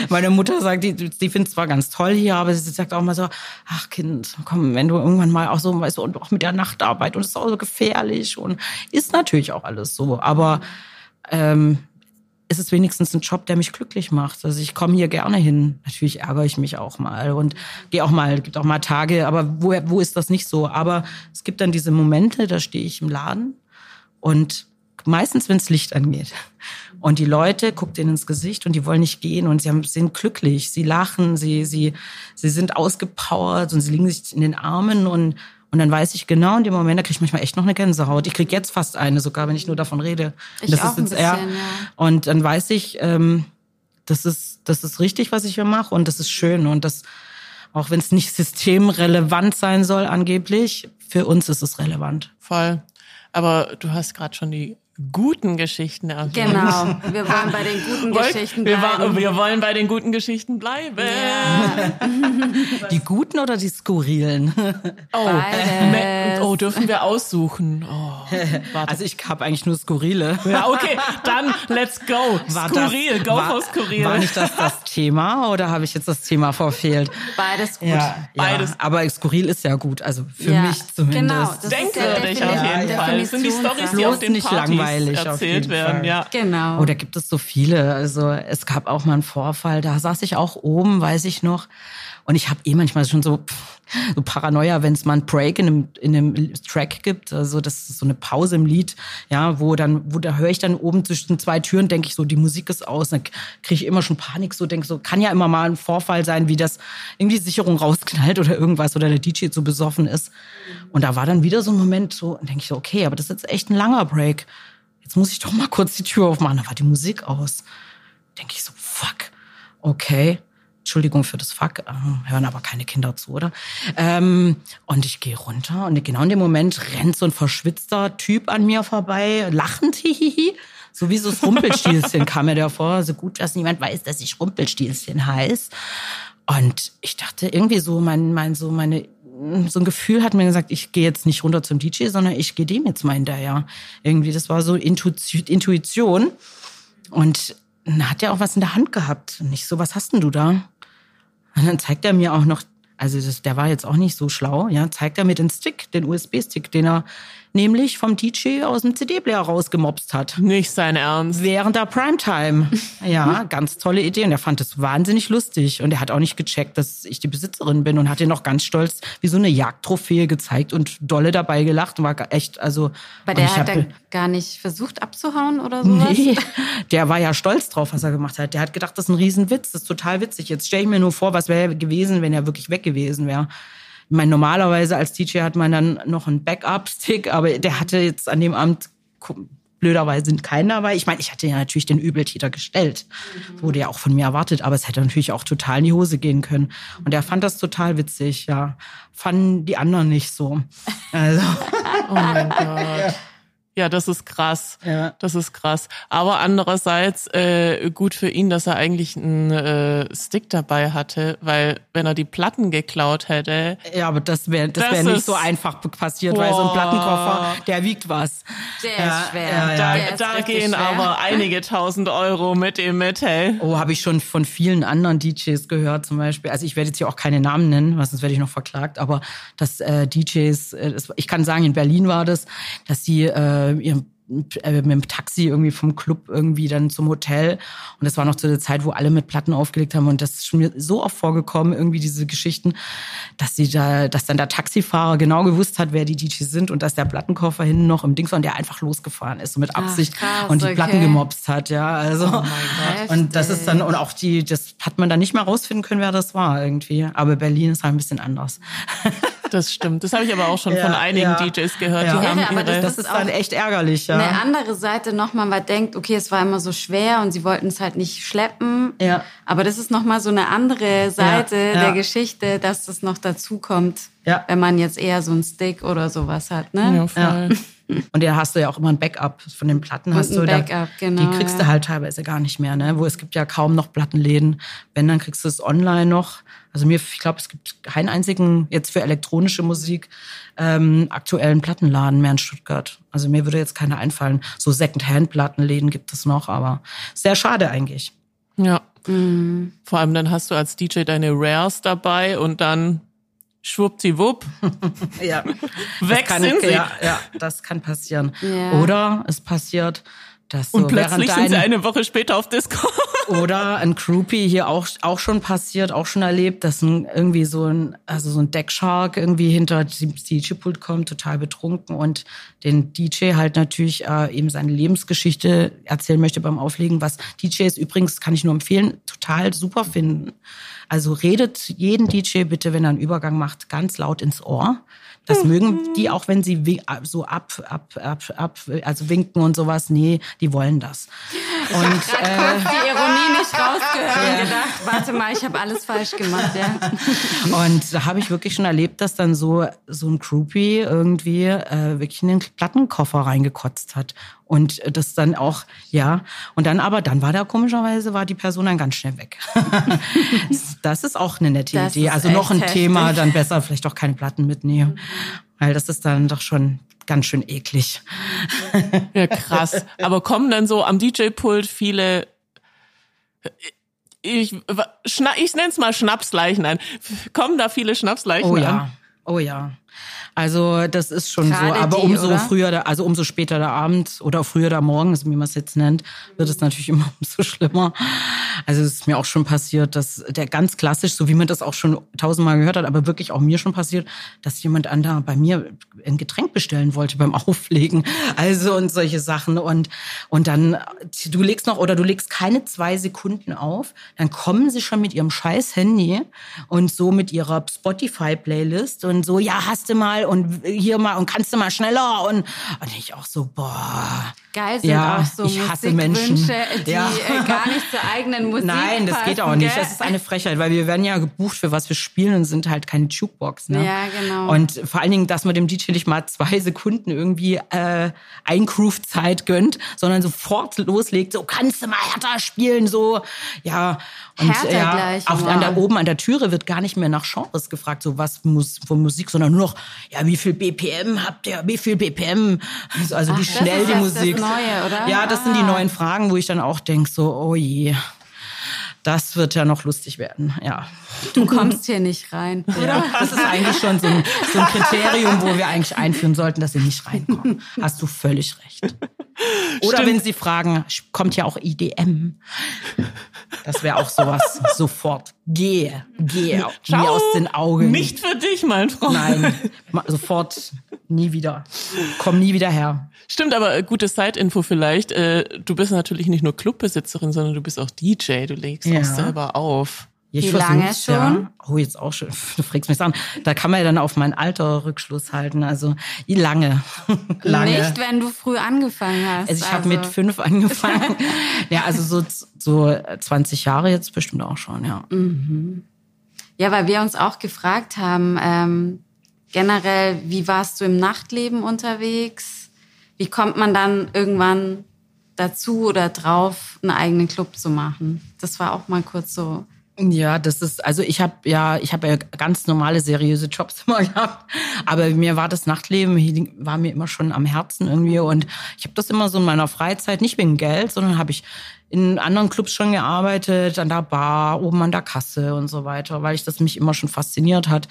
meine Mutter sagt, die, die findet zwar ganz toll hier, aber sie sagt auch mal so, ach Kind, komm, wenn du irgendwann mal auch so, weißt du, und auch mit der Nachtarbeit und es ist auch so gefährlich und ist natürlich auch alles so, aber ähm, ist es wenigstens ein Job, der mich glücklich macht. Also ich komme hier gerne hin. Natürlich ärgere ich mich auch mal und gehe auch mal, gibt auch mal Tage, aber wo, wo ist das nicht so? Aber es gibt dann diese Momente, da stehe ich im Laden und meistens, wenn es Licht angeht. Und die Leute gucken denen ins Gesicht und die wollen nicht gehen und sie haben, sind glücklich, sie lachen, sie, sie, sie sind ausgepowert und sie liegen sich in den Armen und und dann weiß ich genau in dem Moment, da kriege ich manchmal echt noch eine Gänsehaut. Ich kriege jetzt fast eine, sogar wenn ich nur davon rede. Ich das auch ein bisschen, ja. Und dann weiß ich, ähm, das ist, das ist richtig, was ich hier mache und das ist schön. Und das, auch wenn es nicht systemrelevant sein soll, angeblich, für uns ist es relevant. Voll. Aber du hast gerade schon die guten Geschichten erwähnt. Genau, wir wollen bei den guten Geschichten bleiben. Wir, wir, wollen bei den guten Geschichten bleiben. Ja. Die guten oder die skurrilen? Oh, oh dürfen wir aussuchen? Oh, also ich habe eigentlich nur skurrile. Ja, okay, dann let's go. War Skurril, das, go war, for skurril. War nicht das das Thema oder habe ich jetzt das Thema verfehlt? Beides gut. Ja, Beides. Ja, aber skurril ist ja gut, also für ja, mich zumindest. Genau, das Denkwürdig auf jeden Fall. Das sind die Stories, die auf den nicht langweilig erzählt werden. Fall. Ja. Genau. Oder gibt es so viele? Also es gab auch mal einen Vorfall, da saß ich auch oben, weiß ich noch. Und ich habe eh manchmal schon so, so Paranoia, wenn es mal einen Break in einem, in einem Track gibt, also das ist so eine Pause im Lied, ja, wo dann, wo da höre ich dann oben zwischen zwei Türen, denke ich so, die Musik ist aus, dann kriege ich immer schon Panik, so denke so, kann ja immer mal ein Vorfall sein, wie das irgendwie Sicherung rausknallt oder irgendwas oder der DJ so besoffen ist. Und da war dann wieder so ein Moment, so denke ich so, okay, aber das ist jetzt echt ein langer Break jetzt muss ich doch mal kurz die Tür aufmachen. Da war die Musik aus. Denke ich so, fuck, okay. Entschuldigung für das Fuck, äh, hören aber keine Kinder zu, oder? Ähm, und ich gehe runter und genau in dem Moment rennt so ein verschwitzter Typ an mir vorbei, lachend, hihihi. So wie so das Rumpelstilzchen kam mir da vor. So gut, dass niemand weiß, dass ich Rumpelstilzchen heiß. Und ich dachte irgendwie so, mein, mein, so meine, so ein Gefühl hat mir gesagt, ich gehe jetzt nicht runter zum DJ, sondern ich gehe dem jetzt mal hinterher. Irgendwie, das war so Intuition. Und dann hat er auch was in der Hand gehabt. Und ich so, was hast denn du da? Und dann zeigt er mir auch noch, also das, der war jetzt auch nicht so schlau, ja, zeigt er mir den Stick, den USB-Stick, den er nämlich vom DJ aus dem CD-Player rausgemobst hat. Nicht sein Ernst. Während der Primetime. Ja, ganz tolle Idee. Und er fand es wahnsinnig lustig. Und er hat auch nicht gecheckt, dass ich die Besitzerin bin und hat ihn noch ganz stolz wie so eine Jagdtrophäe gezeigt und dolle dabei gelacht. War echt, also. Bei der hat er gar nicht versucht abzuhauen oder sowas? Nee, der war ja stolz drauf, was er gemacht hat. Der hat gedacht, das ist ein Riesenwitz, das ist total witzig. Jetzt stelle ich mir nur vor, was wäre gewesen, wenn er wirklich weg gewesen wäre. Ich meine, normalerweise als DJ hat man dann noch einen Backup-Stick, aber der hatte jetzt an dem Abend blöderweise keinen dabei. Ich meine, ich hatte ja natürlich den Übeltäter gestellt. Mhm. Wurde ja auch von mir erwartet, aber es hätte natürlich auch total in die Hose gehen können. Und er fand das total witzig, ja. Fanden die anderen nicht so. Also. oh mein Gott. Ja. Das ist krass. Ja. Das ist krass. Aber andererseits äh, gut für ihn, dass er eigentlich einen äh, Stick dabei hatte, weil wenn er die Platten geklaut hätte. Ja, aber das wäre das, das wär nicht so einfach passiert, boah. weil so ein Plattenkoffer, der wiegt was. Der ja, ist schwer. Ja, da, da gehen schwer. aber einige tausend Euro mit ihm mit, hey. Oh, habe ich schon von vielen anderen DJs gehört, zum Beispiel. Also ich werde jetzt hier auch keine Namen nennen, was sonst werde ich noch verklagt, aber dass äh, DJs, äh, das, ich kann sagen, in Berlin war das, dass sie äh, äh, ihrem äh, mit dem Taxi irgendwie vom Club irgendwie dann zum Hotel. Und das war noch zu der Zeit, wo alle mit Platten aufgelegt haben. Und das ist mir so oft vorgekommen, irgendwie diese Geschichten, dass sie da, dass dann der Taxifahrer genau gewusst hat, wer die DJs sind und dass der Plattenkoffer hinten noch im Dings war und der einfach losgefahren ist mit Absicht Ach, krass, und die okay. Platten gemobst hat, ja. Also oh und das ist dann und auch die, das hat man dann nicht mehr rausfinden können, wer das war irgendwie. Aber Berlin ist halt ein bisschen anders. Das stimmt. Das habe ich aber auch schon ja, von einigen ja. DJs gehört. Ja. Die haben ihre das, das ist dann echt ärgerlich. Ja. Eine andere Seite nochmal, man denkt, okay, es war immer so schwer und sie wollten es halt nicht schleppen. Ja. Aber das ist nochmal so eine andere Seite der Geschichte, dass das noch dazu kommt, wenn man jetzt eher so einen Stick oder sowas hat. Ne? Ja, voll. Und da hast du ja auch immer ein Backup von den Platten. Und hast du Backup, da, genau. Die kriegst du halt teilweise gar nicht mehr, ne? Wo es gibt ja kaum noch Plattenläden. Wenn, dann kriegst du es online noch. Also mir, ich glaube, es gibt keinen einzigen jetzt für elektronische Musik ähm, aktuellen Plattenladen mehr in Stuttgart. Also mir würde jetzt keiner einfallen. So Second-Hand-Plattenläden gibt es noch, aber sehr schade eigentlich. Ja. Mhm. Vor allem dann hast du als DJ deine Rares dabei und dann schwuppdiwupp. ja. Weg kann, sind sie. Ja, ja, das kann passieren. Ja. Oder es passiert, dass so Und plötzlich sind sie eine Woche später auf Disco. oder ein Groupie hier auch, auch schon passiert, auch schon erlebt, dass ein, irgendwie so ein, also so ein Deckshark irgendwie hinter dem DJ-Pult kommt, total betrunken und den DJ halt natürlich äh, eben seine Lebensgeschichte erzählen möchte beim Auflegen, was DJs übrigens, kann ich nur empfehlen, total super finden. Also redet jeden DJ bitte, wenn er einen Übergang macht, ganz laut ins Ohr. Das mhm. mögen die auch, wenn sie so ab, ab, ab, ab, also winken und sowas. Nee, die wollen das. Und ich äh, die Ironie nicht rausgehört ja. und gedacht, warte mal, ich habe alles falsch gemacht. Ja. Und da habe ich wirklich schon erlebt, dass dann so so ein Groupie irgendwie äh, wirklich in den Plattenkoffer reingekotzt hat und das dann auch, ja. Und dann aber, dann war da komischerweise, war die Person dann ganz schnell weg. das ist auch eine nette das Idee. Also noch ein heftig. Thema, dann besser vielleicht auch keine Platten mitnehmen. Weil das ist dann doch schon ganz schön eklig. ja, krass. Aber kommen dann so am DJ-Pult viele ich, ich nenne es mal Schnapsleichen an. Kommen da viele Schnapsleichen oh, ja. an? Oh ja. Also das ist schon Gerade so. Aber die, umso oder? früher, also umso später der Abend oder früher der Morgen, also wie man es jetzt nennt, wird es natürlich immer umso schlimmer. Also es ist mir auch schon passiert, dass der ganz klassisch, so wie man das auch schon tausendmal gehört hat, aber wirklich auch mir schon passiert, dass jemand an da bei mir ein Getränk bestellen wollte beim Auflegen. Also und solche Sachen. Und, und dann, du legst noch oder du legst keine zwei Sekunden auf, dann kommen sie schon mit ihrem scheiß Handy und so mit ihrer Spotify-Playlist und so, ja, hast du mal mal und hier mal und kannst du mal schneller und, und ich auch so, boah. Geil sind ja, auch so ich hasse Menschen, die ja. Äh, gar nicht zur eigenen Musik Nein, das geht auch nicht. Gell? Das ist eine Frechheit, weil wir werden ja gebucht für was wir spielen und sind halt keine Jukebox. Ne? Ja, genau. Und vor allen Dingen, dass man dem DJ nicht mal zwei Sekunden irgendwie äh, Eingroove-Zeit gönnt, sondern sofort loslegt, so kannst du mal härter spielen, so ja. Und härter ja, gleich, auf, an der, oben an der Türe wird gar nicht mehr nach Genres gefragt, so was muss von Musik, sondern nur noch, ja, wie viel BPM habt ihr, wie viel BPM, also, Ach, wie schnell die Musik. Das Neue, oder? Ja, das ah. sind die ah. neuen Fragen, wo ich dann auch denk so, oh je das wird ja noch lustig werden, ja. Du kommst hier nicht rein, oder? Ja, das ist eigentlich schon so ein, so ein Kriterium, wo wir eigentlich einführen sollten, dass sie nicht reinkommen. Hast du völlig recht. Oder Stimmt. wenn sie fragen, kommt ja auch IDM. Das wäre auch sowas. Sofort. Gehe, gehe Ciao. mir aus den Augen. Nicht für dich, mein Freund. Nein, sofort nie wieder. Komm nie wieder her. Stimmt, aber gute Side-Info vielleicht. Äh, du bist natürlich nicht nur Clubbesitzerin, sondern du bist auch DJ. Du legst ja. auch selber auf. Wie lange schon? Ja. Oh, jetzt auch schon. Du fragst mich an. Da kann man ja dann auf mein Alter Rückschluss halten. Also lange. lange. Nicht, wenn du früh angefangen hast. Also ich also. habe mit fünf angefangen. ja, also so, so 20 Jahre jetzt bestimmt auch schon, ja. Mhm. Ja, weil wir uns auch gefragt haben, ähm, generell, wie warst du im Nachtleben unterwegs? Wie kommt man dann irgendwann dazu oder drauf, einen eigenen Club zu machen? Das war auch mal kurz so ja, das ist, also ich habe ja, ich habe ja ganz normale, seriöse Jobs immer gehabt, aber mir war das Nachtleben, war mir immer schon am Herzen irgendwie und ich habe das immer so in meiner Freizeit, nicht wegen Geld, sondern habe ich in anderen Clubs schon gearbeitet, an der Bar, oben an der Kasse und so weiter, weil ich das mich immer schon fasziniert hat.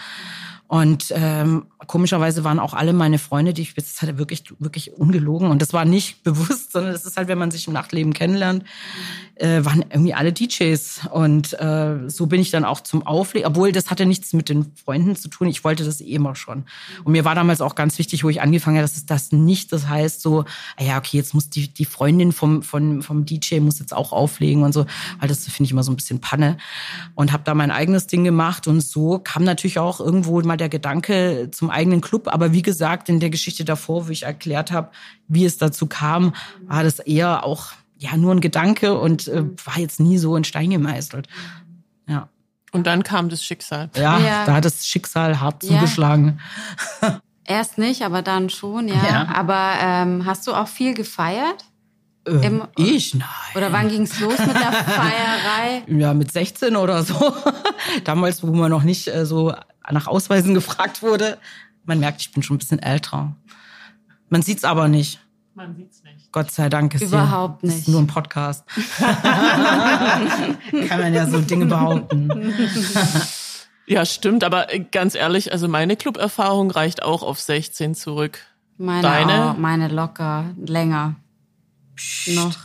Und ähm, komischerweise waren auch alle meine Freunde, die ich bis hatte, wirklich, wirklich ungelogen. Und das war nicht bewusst, sondern das ist halt, wenn man sich im Nachtleben kennenlernt, äh, waren irgendwie alle DJs. Und äh, so bin ich dann auch zum Auflegen, obwohl das hatte nichts mit den Freunden zu tun. Ich wollte das eh immer schon. Und mir war damals auch ganz wichtig, wo ich angefangen habe, dass es das nicht, das heißt so, ah ja, okay, jetzt muss die, die Freundin vom, vom, vom DJ muss jetzt auch auflegen und so, weil das finde ich immer so ein bisschen Panne. Und habe da mein eigenes Ding gemacht und so kam natürlich auch irgendwo mal der Gedanke zum eigenen Club. Aber wie gesagt, in der Geschichte davor, wo ich erklärt habe, wie es dazu kam, war das eher auch ja nur ein Gedanke und äh, war jetzt nie so in Stein gemeißelt. Ja. Und dann kam das Schicksal. Ja, ja. da hat das Schicksal hart ja. zugeschlagen. Erst nicht, aber dann schon, ja. ja. Aber ähm, hast du auch viel gefeiert? Ähm, Im, ich? Nein. Oder wann ging's los mit der Feierei? Ja, mit 16 oder so. Damals, wo man noch nicht äh, so nach Ausweisen gefragt wurde. Man merkt, ich bin schon ein bisschen älter. Man sieht's aber nicht. Man sieht's nicht. Gott sei Dank ist Überhaupt hier, nicht. Ist nur ein Podcast. Kann man ja so Dinge behaupten. ja, stimmt, aber ganz ehrlich, also meine Club-Erfahrung reicht auch auf 16 zurück. Meine, Deine? Auch, meine locker, länger. Psst. Noch.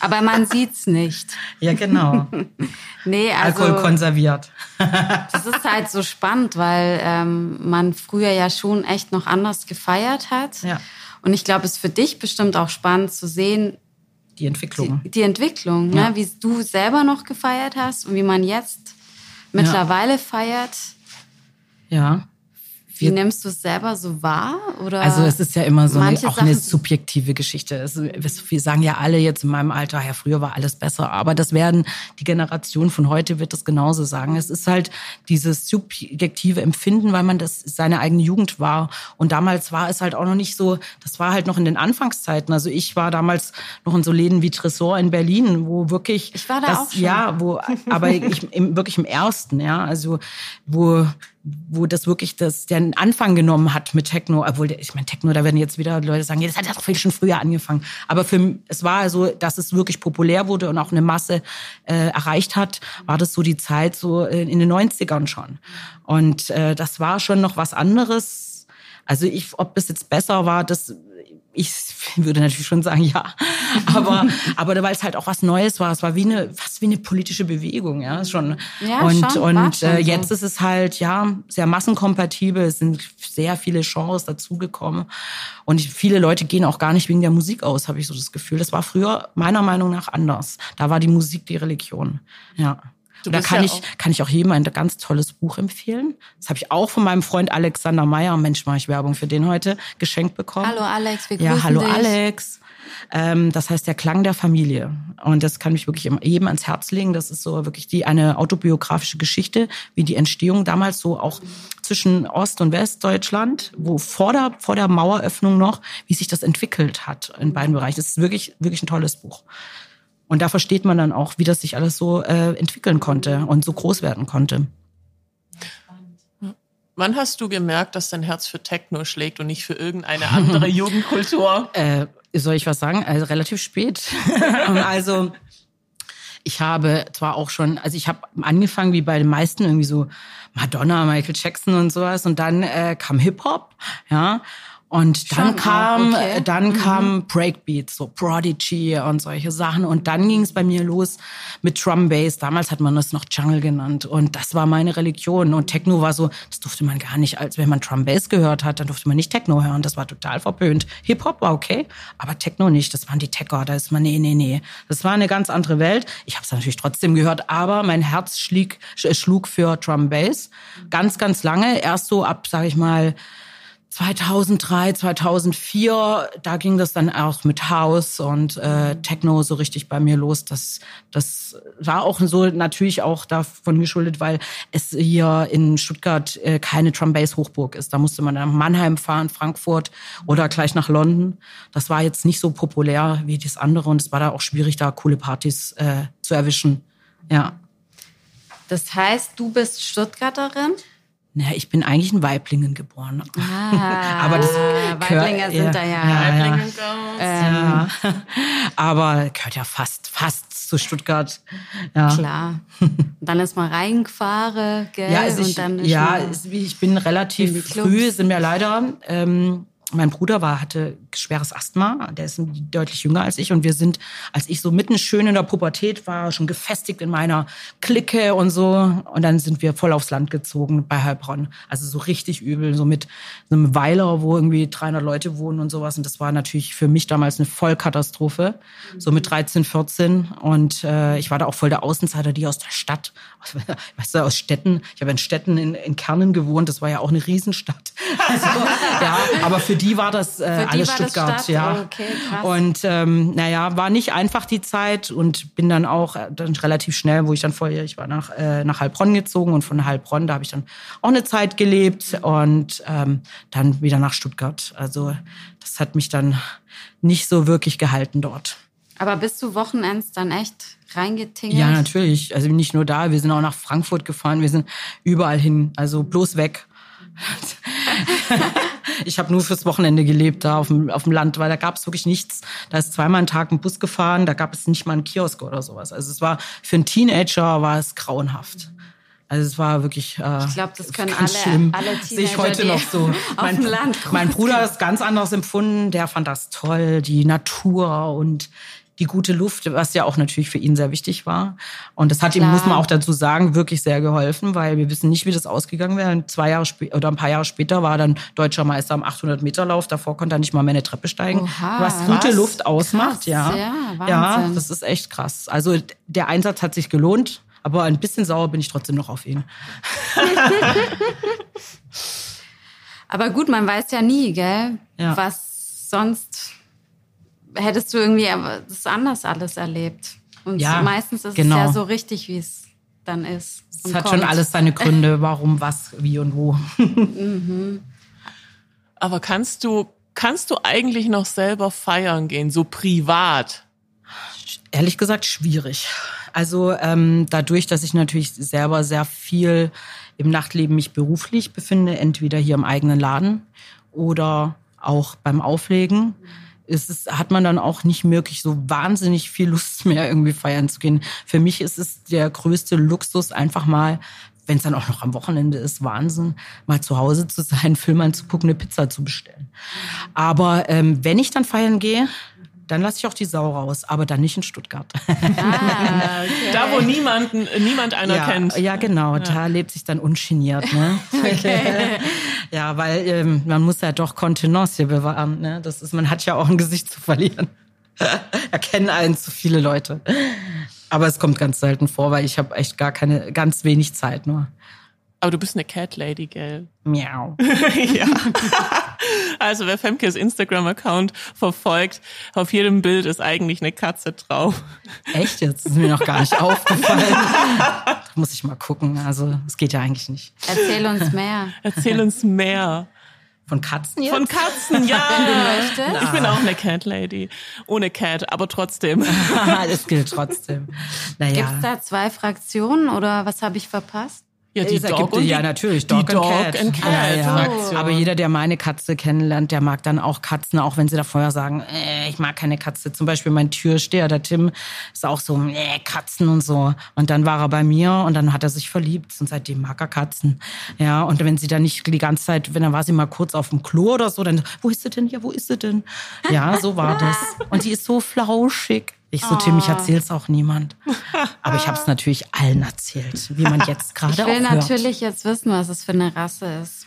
Aber man sieht's nicht. Ja, genau. nee, also, Alkohol konserviert. das ist halt so spannend, weil ähm, man früher ja schon echt noch anders gefeiert hat. Ja. Und ich glaube, es ist für dich bestimmt auch spannend zu sehen, die Entwicklung. Die, die Entwicklung, ne? ja. ne? wie du selber noch gefeiert hast und wie man jetzt mittlerweile ja. feiert. Ja. Wie nimmst du es selber so wahr? Oder also es ist ja immer so eine, auch eine subjektive Geschichte. Es, wir sagen ja alle jetzt in meinem Alter, ja, früher war alles besser. Aber das werden, die Generation von heute wird das genauso sagen. Es ist halt dieses subjektive Empfinden, weil man das seine eigene Jugend war. Und damals war es halt auch noch nicht so, das war halt noch in den Anfangszeiten. Also ich war damals noch in so Läden wie Tresor in Berlin, wo wirklich. Ich war da das, auch schon. Ja, wo, aber ich, im, wirklich im ersten, ja. Also, wo wo das wirklich das, den Anfang genommen hat mit Techno, obwohl, ich meine, Techno, da werden jetzt wieder Leute sagen, ja, das hat ja doch schon früher angefangen. Aber für, es war so, dass es wirklich populär wurde und auch eine Masse äh, erreicht hat, war das so die Zeit so in den 90ern schon. Und äh, das war schon noch was anderes. Also ich, ob das jetzt besser war, das ich würde natürlich schon sagen, ja. Aber, aber weil es halt auch was Neues war. Es war wie eine, fast wie eine politische Bewegung, ja, schon. Ja, und, schon, und äh, jetzt so. ist es halt, ja, sehr massenkompatibel. Es sind sehr viele Genres dazugekommen. Und viele Leute gehen auch gar nicht wegen der Musik aus, habe ich so das Gefühl. Das war früher meiner Meinung nach anders. Da war die Musik die Religion, ja. Da kann, ja ich, kann ich auch jedem ein ganz tolles Buch empfehlen. Das habe ich auch von meinem Freund Alexander Meyer, Mensch, mache ich Werbung für den heute, geschenkt bekommen. Hallo Alex, wir Ja, hallo dich. Alex. Ähm, das heißt der Klang der Familie. Und das kann ich wirklich jedem ans Herz legen. Das ist so wirklich die eine autobiografische Geschichte, wie die Entstehung damals so auch zwischen Ost- und Westdeutschland, wo vor der, vor der Maueröffnung noch, wie sich das entwickelt hat in beiden Bereichen. Das ist wirklich, wirklich ein tolles Buch. Und da versteht man dann auch, wie das sich alles so äh, entwickeln konnte und so groß werden konnte. Wann hast du gemerkt, dass dein Herz für Techno schlägt und nicht für irgendeine andere Jugendkultur? Äh, soll ich was sagen? Also relativ spät. also ich habe zwar auch schon, also ich habe angefangen wie bei den meisten irgendwie so Madonna, Michael Jackson und sowas und dann äh, kam Hip Hop, ja. Und dann Schon kam, okay. dann mhm. kam Breakbeat, so Prodigy und solche Sachen. Und dann ging es bei mir los mit Drum Bass. Damals hat man das noch Jungle genannt. Und das war meine Religion. Und Techno war so, das durfte man gar nicht, als wenn man Drum Bass gehört hat, dann durfte man nicht Techno hören. Das war total verpönt. Hip Hop war okay, aber Techno nicht. Das waren die Techer. Da ist man, nee, nee, nee. Das war eine ganz andere Welt. Ich habe es natürlich trotzdem gehört, aber mein Herz schlieg, schlug für Drum Bass. Ganz, ganz lange. Erst so ab, sag ich mal, 2003, 2004, da ging das dann auch mit House und äh, Techno so richtig bei mir los. Das, das war auch so natürlich auch davon geschuldet, weil es hier in Stuttgart äh, keine Drum Bass Hochburg ist. Da musste man nach Mannheim fahren, Frankfurt oder gleich nach London. Das war jetzt nicht so populär wie das andere und es war da auch schwierig, da coole Partys äh, zu erwischen. Ja. Das heißt, du bist Stuttgarterin? Naja, ich bin eigentlich in Weiblingen geboren. Ah, aber das Weiblinger sind da ja. ja. Ähm. Aber gehört ja fast, fast zu Stuttgart. Ja. Klar. Und dann ist man reingefahren, gell? Ja, also ich, ja ich bin relativ früh, sind mir leider ähm, mein Bruder war, hatte schweres Asthma, der ist deutlich jünger als ich und wir sind, als ich so mitten schön in der Pubertät war, schon gefestigt in meiner Clique und so. Und dann sind wir voll aufs Land gezogen bei Heilbronn. Also so richtig übel, so mit einem Weiler, wo irgendwie 300 Leute wohnen und sowas. Und das war natürlich für mich damals eine Vollkatastrophe, so mit 13, 14 und äh, ich war da auch voll der Außenseiter, die aus der Stadt, weißt du, aus Städten, ich habe in Städten in, in Kernen gewohnt, das war ja auch eine Riesenstadt. Also, ja, aber für die war das äh, alles Stuttgart, Stadt? ja. Okay. Und ähm, naja, war nicht einfach die Zeit und bin dann auch äh, dann relativ schnell, wo ich dann vorher, ich war nach, äh, nach Heilbronn gezogen und von Heilbronn, da habe ich dann auch eine Zeit gelebt und ähm, dann wieder nach Stuttgart. Also das hat mich dann nicht so wirklich gehalten dort. Aber bist du Wochenends dann echt reingetingelt? Ja, natürlich. Also nicht nur da, wir sind auch nach Frankfurt gefahren, wir sind überall hin, also bloß weg. ich habe nur fürs Wochenende gelebt da auf dem, auf dem Land, weil da gab es wirklich nichts. Da ist zweimal am Tag ein Bus gefahren, da gab es nicht mal einen Kiosk oder sowas. Also es war für einen Teenager war es grauenhaft. Also es war wirklich äh, ich glaube, das können alle, schlimm. alle Teenager, Sehe ich heute noch so. Mein, Land mein Bruder ist ganz anders empfunden. Der fand das toll, die Natur und die gute Luft, was ja auch natürlich für ihn sehr wichtig war. Und das hat Klar. ihm, muss man auch dazu sagen, wirklich sehr geholfen, weil wir wissen nicht, wie das ausgegangen wäre. Zwei Jahre später oder ein paar Jahre später war er dann deutscher Meister am 800 Meter Lauf. Davor konnte er nicht mal mehr eine Treppe steigen. Oha, was gute Luft ausmacht, krass, ja. Ja, ja, das ist echt krass. Also der Einsatz hat sich gelohnt. Aber ein bisschen sauer bin ich trotzdem noch auf ihn. Aber gut, man weiß ja nie, gell? Ja. Was sonst hättest du irgendwie das anders alles erlebt. Und Ja, meistens ist genau. es ja so richtig, wie es dann ist. Es hat kommt. schon alles seine Gründe, warum, was, wie und wo. Aber kannst du, kannst du eigentlich noch selber feiern gehen, so privat? Ehrlich gesagt schwierig. Also ähm, dadurch, dass ich natürlich selber sehr viel im Nachtleben mich beruflich befinde, entweder hier im eigenen Laden oder auch beim Auflegen, ist es, hat man dann auch nicht wirklich so wahnsinnig viel Lust mehr, irgendwie feiern zu gehen. Für mich ist es der größte Luxus, einfach mal, wenn es dann auch noch am Wochenende ist, Wahnsinn, mal zu Hause zu sein, Film anzugucken, eine Pizza zu bestellen. Aber ähm, wenn ich dann feiern gehe, dann lasse ich auch die Sau raus, aber dann nicht in Stuttgart. Ah, okay. Da, wo niemanden, niemand einer ja, kennt. Ja, genau. Da lebt sich dann ungeniert. Ne? ja, weil ähm, man muss ja doch Kontenance hier bewahren. Ne? Das ist, man hat ja auch ein Gesicht zu verlieren. Erkennen einen zu viele Leute. Aber es kommt ganz selten vor, weil ich habe echt gar keine, ganz wenig Zeit nur. Aber du bist eine Cat Lady, gell? Miau. ja. Also wer Femkes Instagram-Account verfolgt, auf jedem Bild ist eigentlich eine Katze drauf. Echt jetzt? Das ist mir noch gar nicht aufgefallen. Da muss ich mal gucken. Also es geht ja eigentlich nicht. Erzähl uns mehr. Erzähl uns mehr. Von Katzen jetzt? Von Katzen, ja. ich bin auch eine Cat Lady. Ohne Cat, aber trotzdem. das gilt trotzdem. Naja. Gibt es da zwei Fraktionen oder was habe ich verpasst? Ja, die Dog und die, ja natürlich Dog, die Dog and Cat. And Cat ja, ja. Aber jeder, der meine Katze kennenlernt, der mag dann auch Katzen, auch wenn sie da vorher sagen, äh, ich mag keine Katze. Zum Beispiel mein Türsteher, der Tim, ist auch so, äh, Katzen und so. Und dann war er bei mir und dann hat er sich verliebt und seitdem mag er Katzen. Ja, und wenn sie dann nicht die ganze Zeit, wenn dann war sie mal kurz auf dem Klo oder so, dann, wo ist sie denn? Ja, wo ist sie denn? Ja, so war das. Und die ist so flauschig. Ich so, Tim, ich ah. erzähl's auch niemand. Aber ich habe es natürlich allen erzählt, wie man jetzt gerade auch Ich will hört. natürlich jetzt wissen, was es für eine Rasse ist.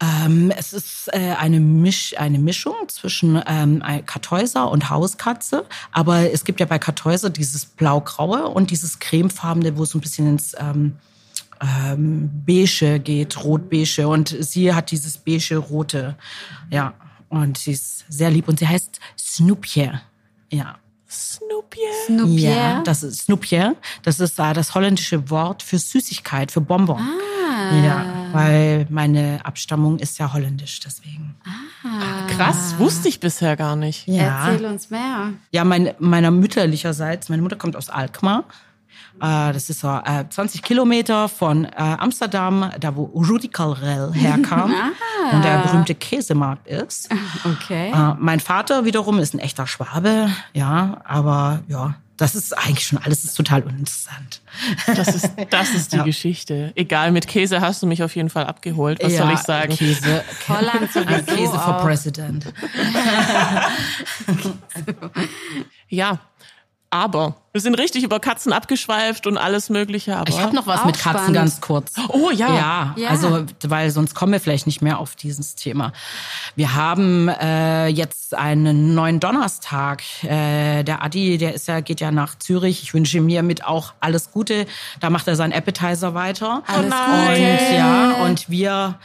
Ähm, es ist äh, eine, Misch, eine Mischung zwischen ähm, Kartäuser und Hauskatze. Aber es gibt ja bei Kartäuser dieses blau-graue und dieses cremefarbene, wo es ein bisschen ins ähm, ähm, beige geht, rot-beige. Und sie hat dieses beige-rote. Ja, und sie ist sehr lieb. Und sie heißt Snoopje. Ja. Snoopier. Snoopier. Ja, das ist Snoopier. Das ist äh, das holländische Wort für Süßigkeit, für Bonbon. Ah. Ja, weil meine Abstammung ist ja holländisch, deswegen. Ah. Krass, wusste ich bisher gar nicht. Ja. Erzähl uns mehr. Ja, mein, meiner mütterlicherseits, meine Mutter kommt aus Alkmaar. Äh, das ist so 20 äh, Kilometer von äh, Amsterdam, da wo Rudi Carrel herkam ah. und der berühmte Käsemarkt ist. Okay. Mein Vater wiederum ist ein echter Schwabe, ja, aber ja, das ist eigentlich schon alles ist total uninteressant. Das ist, das ist die ja. Geschichte. Egal, mit Käse hast du mich auf jeden Fall abgeholt. Was ja, soll ich sagen? Käse. Holland sowieso Käse for President. ja, aber wir sind richtig über Katzen abgeschweift und alles Mögliche. Aber ich habe noch was mit Katzen spannend. ganz kurz. Oh ja. ja. ja. also weil sonst kommen wir vielleicht nicht mehr auf dieses Thema. Wir haben äh, jetzt einen neuen Donnerstag. Äh, der Adi, der ist ja geht ja nach Zürich. Ich wünsche mir mit auch alles Gute. Da macht er seinen Appetizer weiter. Alles oh und ja und wir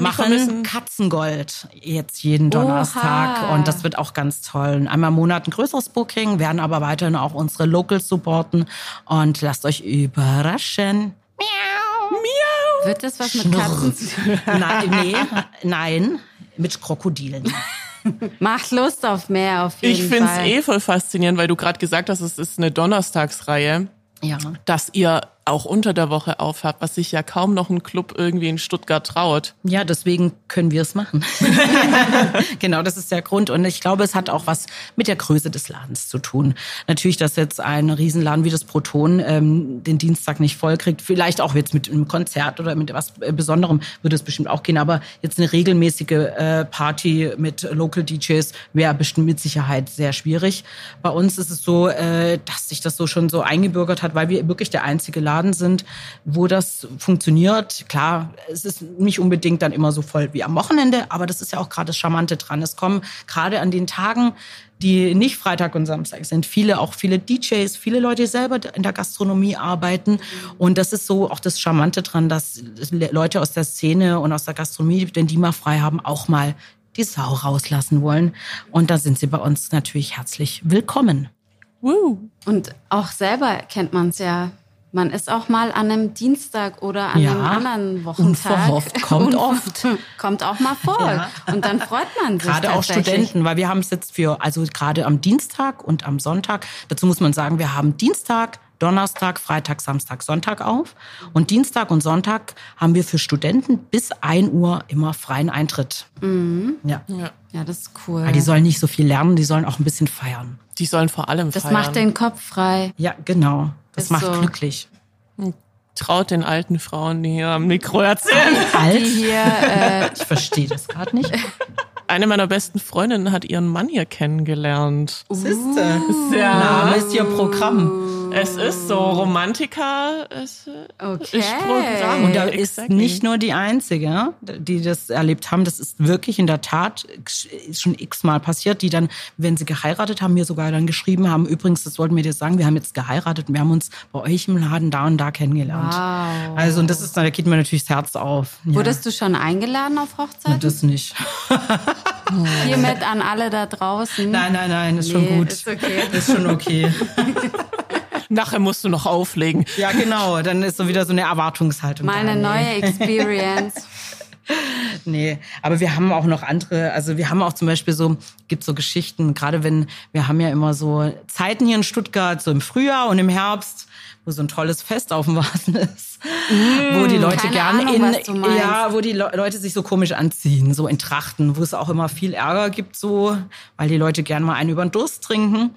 machen Katzengold jetzt jeden Donnerstag Oha. und das wird auch ganz toll. Einmal im Monat ein größeres Booking, werden aber weiterhin auch unsere Locals supporten und lasst euch überraschen. Miau. Miau. Wird das was mit Katzen? nein, nee, nein, mit Krokodilen. Macht Lust auf mehr, auf jeden ich Fall. Ich finde es eh voll faszinierend, weil du gerade gesagt hast, es ist eine Donnerstagsreihe. Ja. Dass ihr auch unter der Woche aufhabt, was sich ja kaum noch ein Club irgendwie in Stuttgart traut. Ja, deswegen können wir es machen. genau, das ist der Grund. Und ich glaube, es hat auch was mit der Größe des Ladens zu tun. Natürlich, dass jetzt ein Riesenladen wie das Proton ähm, den Dienstag nicht vollkriegt. Vielleicht auch jetzt mit einem Konzert oder mit was Besonderem würde es bestimmt auch gehen. Aber jetzt eine regelmäßige äh, Party mit Local DJs wäre bestimmt mit Sicherheit sehr schwierig. Bei uns ist es so, äh, dass sich das so schon so eingebürgert hat, weil wir wirklich der einzige Laden Laden sind, wo das funktioniert. Klar, es ist nicht unbedingt dann immer so voll wie am Wochenende, aber das ist ja auch gerade das Charmante dran. Es kommen gerade an den Tagen, die nicht Freitag und Samstag sind. Viele, auch viele DJs, viele Leute, die selber in der Gastronomie arbeiten. Und das ist so auch das Charmante dran, dass Leute aus der Szene und aus der Gastronomie, wenn die mal frei haben, auch mal die Sau rauslassen wollen. Und da sind sie bei uns natürlich herzlich willkommen. Woo. Und auch selber kennt man es ja man ist auch mal an einem Dienstag oder an ja, einem anderen Wochentag. Unverhofft, kommt oft. kommt auch mal vor. Ja. Und dann freut man sich. Gerade auch Studenten, weil wir haben es jetzt für, also gerade am Dienstag und am Sonntag, dazu muss man sagen, wir haben Dienstag, Donnerstag, Freitag, Samstag, Sonntag auf. Und Dienstag und Sonntag haben wir für Studenten bis 1 Uhr immer freien Eintritt. Mhm. Ja. ja. Ja, das ist cool. Weil die sollen nicht so viel lernen, die sollen auch ein bisschen feiern. Die sollen vor allem das feiern. Das macht den Kopf frei. Ja, genau. Das ist macht so. glücklich. Traut den alten Frauen, die hier am Mikro erzählen. Alt? Hier, äh, ich verstehe das gerade nicht. Eine meiner besten Freundinnen hat ihren Mann hier kennengelernt. Sister. Uh. Ja. Name ist ihr Programm. Es ist so, Romantiker ist, okay. Programm. Und da ist nicht nur die Einzige, die das erlebt haben. Das ist wirklich in der Tat schon x-mal passiert, die dann, wenn sie geheiratet haben, mir sogar dann geschrieben haben, übrigens, das wollten wir dir sagen, wir haben jetzt geheiratet und wir haben uns bei euch im Laden da und da kennengelernt. Wow. Also, und das ist, da geht mir natürlich das Herz auf. Ja. Wurdest du schon eingeladen auf Hochzeit? Das nicht. Hiermit an alle da draußen. Nein, nein, nein, ist nee, schon gut. Ist okay. Ist schon okay. Nachher musst du noch auflegen. Ja, genau. Dann ist so wieder so eine Erwartungshaltung. Meine da. neue Experience. nee, aber wir haben auch noch andere, also wir haben auch zum Beispiel so, gibt so Geschichten, gerade wenn, wir haben ja immer so Zeiten hier in Stuttgart, so im Frühjahr und im Herbst, wo so ein tolles Fest auf dem Wasen ist, mm, wo die Leute gerne Ahnung, in, ja, wo die Le Leute sich so komisch anziehen, so in Trachten, wo es auch immer viel Ärger gibt, so, weil die Leute gerne mal einen über den Durst trinken.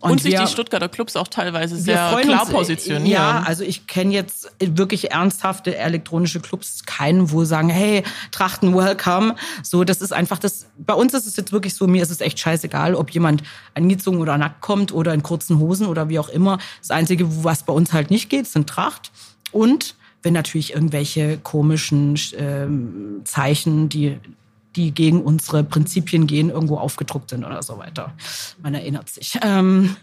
Und, und sich wir, die Stuttgarter Clubs auch teilweise sehr klar uns, positionieren. Ja, also ich kenne jetzt wirklich ernsthafte elektronische Clubs, keinen, wo sagen, hey, Trachten, welcome. So, das ist einfach das, bei uns ist es jetzt wirklich so, mir ist es echt scheißegal, ob jemand angezogen oder nackt kommt oder in kurzen Hosen oder wie auch immer. Das Einzige, was bei uns halt nicht geht, sind Tracht. Und wenn natürlich irgendwelche komischen ähm, Zeichen, die die gegen unsere Prinzipien gehen, irgendwo aufgedruckt sind oder so weiter. Man erinnert sich. Ähm,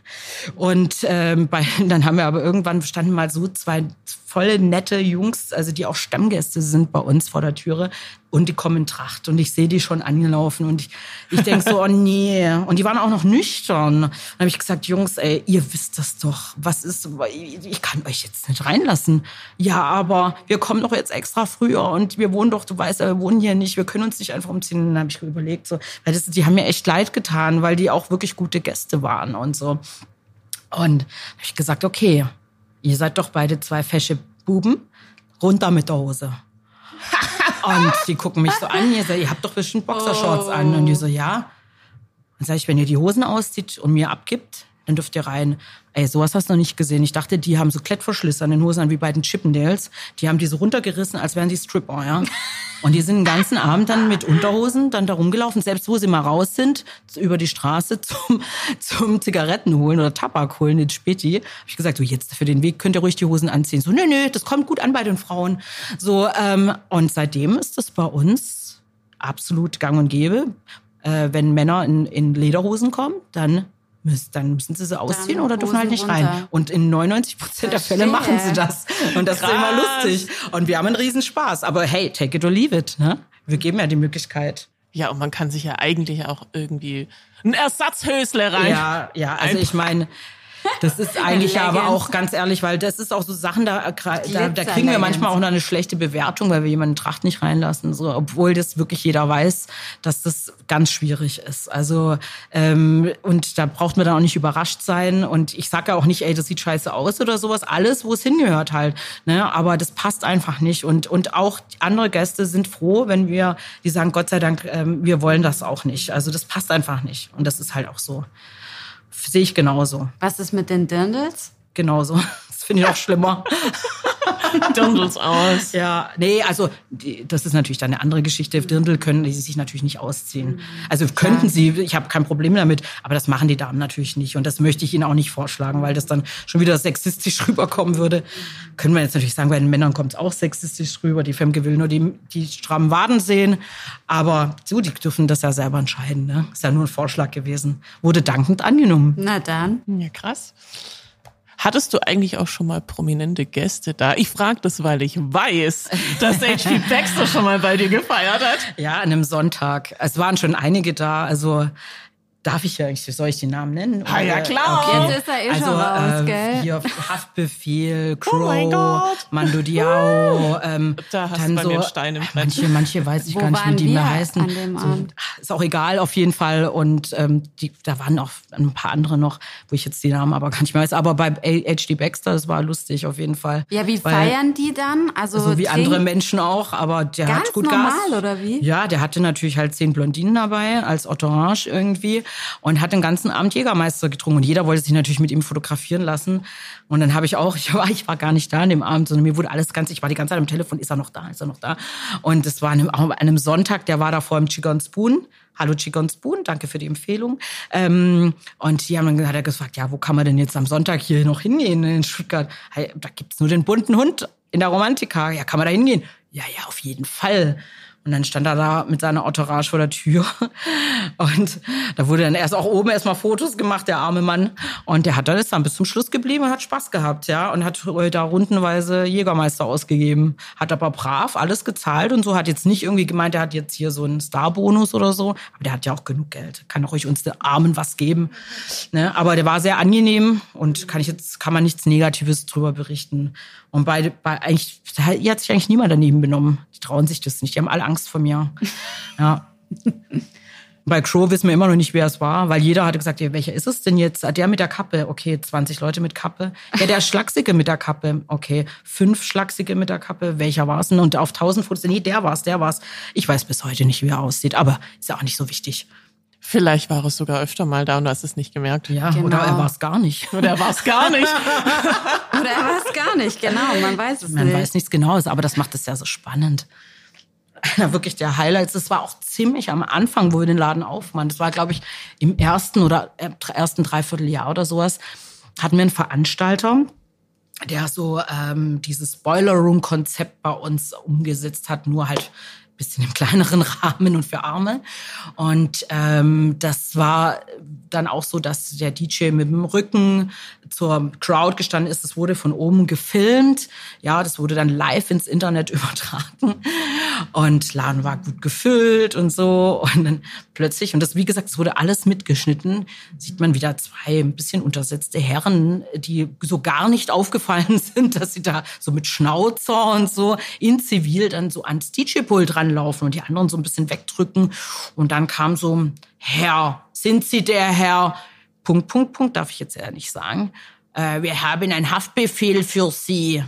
und ähm, bei, dann haben wir aber irgendwann standen mal so zwei voll nette Jungs, also die auch Stammgäste sind bei uns vor der Türe und die kommen in Tracht und ich sehe die schon angelaufen und ich, ich denke so, oh nee. Und die waren auch noch nüchtern. Dann habe ich gesagt, Jungs, ey, ihr wisst das doch. Was ist, ich kann euch jetzt nicht reinlassen. Ja, aber wir kommen doch jetzt extra früher und wir wohnen doch, du weißt ja, wir wohnen hier nicht, wir können uns nicht einfach umziehen. Dann habe ich überlegt, so, weil das, die haben mir echt leid getan, weil die auch wirklich gute Gäste waren und so. Und habe ich gesagt, okay, ihr seid doch beide zwei fesche Buben, runter mit der Hose. und die gucken mich so an, ihr, sagt, ihr habt doch bestimmt Boxershorts oh. an. Und die so, ja. Dann sage ich, wenn ihr die Hosen auszieht und mir abgibt, dann dürft ihr rein. Ey, sowas hast du noch nicht gesehen. Ich dachte, die haben so Klettverschlüsse an den Hosen an wie bei den Chippendales. Die haben die so runtergerissen, als wären die Stripper, ja. Und die sind den ganzen Abend dann mit Unterhosen dann da rumgelaufen, selbst wo sie mal raus sind, über die Straße zum, zum Zigaretten holen oder Tabak holen, den Späti. Hab ich gesagt, so jetzt für den Weg könnt ihr ruhig die Hosen anziehen. So, nö, nö, das kommt gut an bei den Frauen. So, ähm, und seitdem ist das bei uns absolut gang und gäbe. Äh, wenn Männer in, in Lederhosen kommen, dann dann müssen sie sie ausziehen dann oder dürfen halt nicht runter. rein. Und in 99 Prozent der Fälle machen sie das. Und das Krass. ist immer lustig. Und wir haben einen Riesenspaß. Aber hey, take it or leave it. Ne? Wir geben ja die Möglichkeit. Ja, und man kann sich ja eigentlich auch irgendwie ein Ersatzhösle rein. Ja, ja, also ich meine, das ist eigentlich aber auch ganz ehrlich, weil das ist auch so Sachen, da, da, da kriegen wir manchmal auch noch eine schlechte Bewertung, weil wir jemanden Tracht nicht reinlassen, so, obwohl das wirklich jeder weiß, dass das ganz schwierig ist. Also ähm, und da braucht man dann auch nicht überrascht sein. Und ich sage ja auch nicht, ey, das sieht scheiße aus oder sowas. Alles, wo es hingehört halt. Ne? Aber das passt einfach nicht. Und und auch andere Gäste sind froh, wenn wir, die sagen, Gott sei Dank, ähm, wir wollen das auch nicht. Also das passt einfach nicht. Und das ist halt auch so sehe ich genauso. Was ist mit den Dirndls? Genauso. Das finde ich auch schlimmer. Dirndls aus. Ja, nee, also die, das ist natürlich dann eine andere Geschichte. Dirndl können die sich natürlich nicht ausziehen. Also könnten sie, ich habe kein Problem damit, aber das machen die Damen natürlich nicht. Und das möchte ich ihnen auch nicht vorschlagen, weil das dann schon wieder sexistisch rüberkommen würde. Können wir jetzt natürlich sagen, bei den Männern kommt es auch sexistisch rüber. Die Femke will nur die, die strammen Waden sehen. Aber so, die dürfen das ja selber entscheiden. Ne? Ist ja nur ein Vorschlag gewesen. Wurde dankend angenommen. Na dann. Ja, krass. Hattest du eigentlich auch schon mal prominente Gäste da? Ich frage das, weil ich weiß, dass H.P. Baxter schon mal bei dir gefeiert hat. Ja, an einem Sonntag. Es waren schon einige da. Also Darf ich ja, soll ich den Namen nennen? Ah, ja, klar. Okay. Jetzt ist er eh also, schon raus, äh, gell? Hier Haftbefehl, Crow, oh Mando Diao. Ähm, da hast dann du bei so, mir einen Stein im Manche, manche weiß ich Wo gar nicht, wie die mehr heißen. An dem so, ist auch egal auf jeden Fall. Und ähm, die, da waren auch ein paar andere noch, wo ich jetzt die Namen aber gar nicht mehr weiß. Aber bei H.D. Baxter, das war lustig auf jeden Fall. Ja, wie Weil, feiern die dann? Also so wie andere Menschen auch, aber der ganz hat gut normal, Gas. oder wie? Ja, der hatte natürlich halt zehn Blondinen dabei als Entourage irgendwie. Und hat den ganzen Abend Jägermeister getrunken. Und jeder wollte sich natürlich mit ihm fotografieren lassen. Und dann habe ich auch, ich war, ich war gar nicht da an dem Abend, sondern mir wurde alles ganz, ich war die ganze Zeit am Telefon, ist er noch da, ist er noch da? Und es war an einem, an einem Sonntag, der war da vor dem Chicken Spoon. Hallo Chicken Spoon, danke für die Empfehlung. Ähm, und die haben dann hat er gefragt, ja, wo kann man denn jetzt am Sonntag hier noch hingehen in Stuttgart? Hey, da gibt's nur den bunten Hund in der Romantika. Ja, kann man da hingehen? Ja, ja, auf jeden Fall. Und dann stand er da mit seiner Entourage vor der Tür. Und da wurde dann erst auch oben erstmal Fotos gemacht, der arme Mann. Und der hat dann ist dann bis zum Schluss geblieben und hat Spaß gehabt, ja. Und hat da rundenweise Jägermeister ausgegeben. Hat aber brav alles gezahlt und so. Hat jetzt nicht irgendwie gemeint, er hat jetzt hier so einen Starbonus oder so. Aber der hat ja auch genug Geld. Kann auch euch uns den Armen was geben. Ne? Aber der war sehr angenehm und kann ich jetzt, kann man nichts Negatives drüber berichten. Und bei, bei eigentlich, hier hat sich eigentlich niemand daneben benommen. Die trauen sich das nicht. Die haben alle Angst vor mir. Ja. Bei Crow wissen wir immer noch nicht, wer es war, weil jeder hatte gesagt, ja, welcher ist es denn jetzt? Der mit der Kappe, okay, 20 Leute mit Kappe. Ja, der Schlachsige mit der Kappe, okay, fünf Schlachsige mit der Kappe, welcher war es denn? Und auf 1000 Fotos, nee, der war's, der war's. Ich weiß bis heute nicht, wie er aussieht, aber ist ja auch nicht so wichtig. Vielleicht war es sogar öfter mal da und du hast es nicht gemerkt. Ja, genau. oder er war es gar nicht. Oder er war es gar nicht. oder er war es gar nicht, genau. Man weiß es Man nicht. Man weiß nichts Genaues, aber das macht es ja so spannend. Ja, wirklich der Highlights. Das war auch ziemlich am Anfang, wo wir den Laden aufmachen. Das war, glaube ich, im ersten oder äh, ersten Dreivierteljahr oder sowas, hatten wir einen Veranstalter, der so ähm, dieses Boiler Room Konzept bei uns umgesetzt hat, nur halt bisschen im kleineren Rahmen und für Arme. Und ähm, das war dann auch so, dass der DJ mit dem Rücken zur Crowd gestanden ist. Das wurde von oben gefilmt. Ja, das wurde dann live ins Internet übertragen. Und Laden war gut gefüllt und so. Und dann plötzlich, und das, wie gesagt, es wurde alles mitgeschnitten, sieht man wieder zwei ein bisschen untersetzte Herren, die so gar nicht aufgefallen sind, dass sie da so mit Schnauzer und so in Zivil dann so ans DJ-Pult ranlaufen und die anderen so ein bisschen wegdrücken. Und dann kam so, Herr, sind Sie der Herr? Punkt, Punkt, Punkt, darf ich jetzt eher nicht sagen. Äh, wir haben einen Haftbefehl für Sie.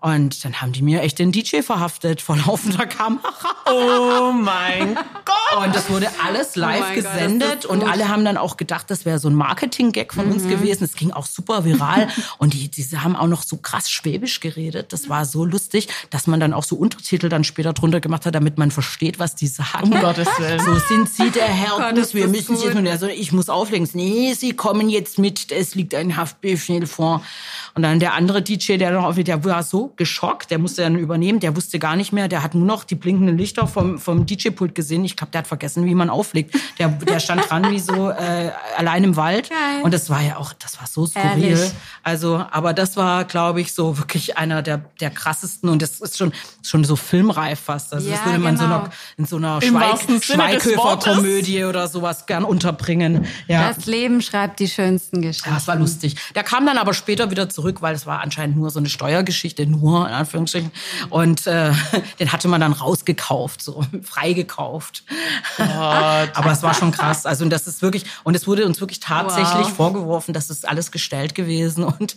Und dann haben die mir echt den DJ verhaftet vor laufender Kamera. Oh mein Gott! Und das wurde alles oh live oh gesendet Gott, und alle haben dann auch gedacht, das wäre so ein Marketing-Gag von mhm. uns gewesen. Es ging auch super viral und die, die haben auch noch so krass Schwäbisch geredet. Das war so lustig, dass man dann auch so Untertitel dann später drunter gemacht hat, damit man versteht, was die sagen. Um Gottes Willen. So sind Sie der Herr Gott, wir müssen Sie jetzt und er so, ich muss auflegen. Nee, Sie kommen jetzt mit, es liegt ein Haftbefehl vor. Und dann der andere DJ, der noch auf, der war so geschockt, der musste dann übernehmen, der wusste gar nicht mehr, der hat nur noch die blinkenden Lichter vom, vom DJ-Pult gesehen. Ich glaube, der hat vergessen, wie man auflegt. Der, der stand dran wie so äh, allein im Wald. Geil. Und das war ja auch, das war so skurril. Ehrlich? Also, aber das war, glaube ich, so wirklich einer der, der krassesten und das ist schon, schon so filmreif fast. Also ja, das würde man genau. so noch in so einer Schweig, Schweighöfer-Komödie oder sowas gern unterbringen. Ja. Das Leben schreibt die schönsten Geschichten. Ja, das war lustig. Der kam dann aber später wieder zurück zurück, weil es war anscheinend nur so eine Steuergeschichte, nur in Anführungsstrichen. Und äh, den hatte man dann rausgekauft, so freigekauft. Aber es war schon krass. Also und das ist wirklich und es wurde uns wirklich tatsächlich wow. vorgeworfen, dass es alles gestellt gewesen und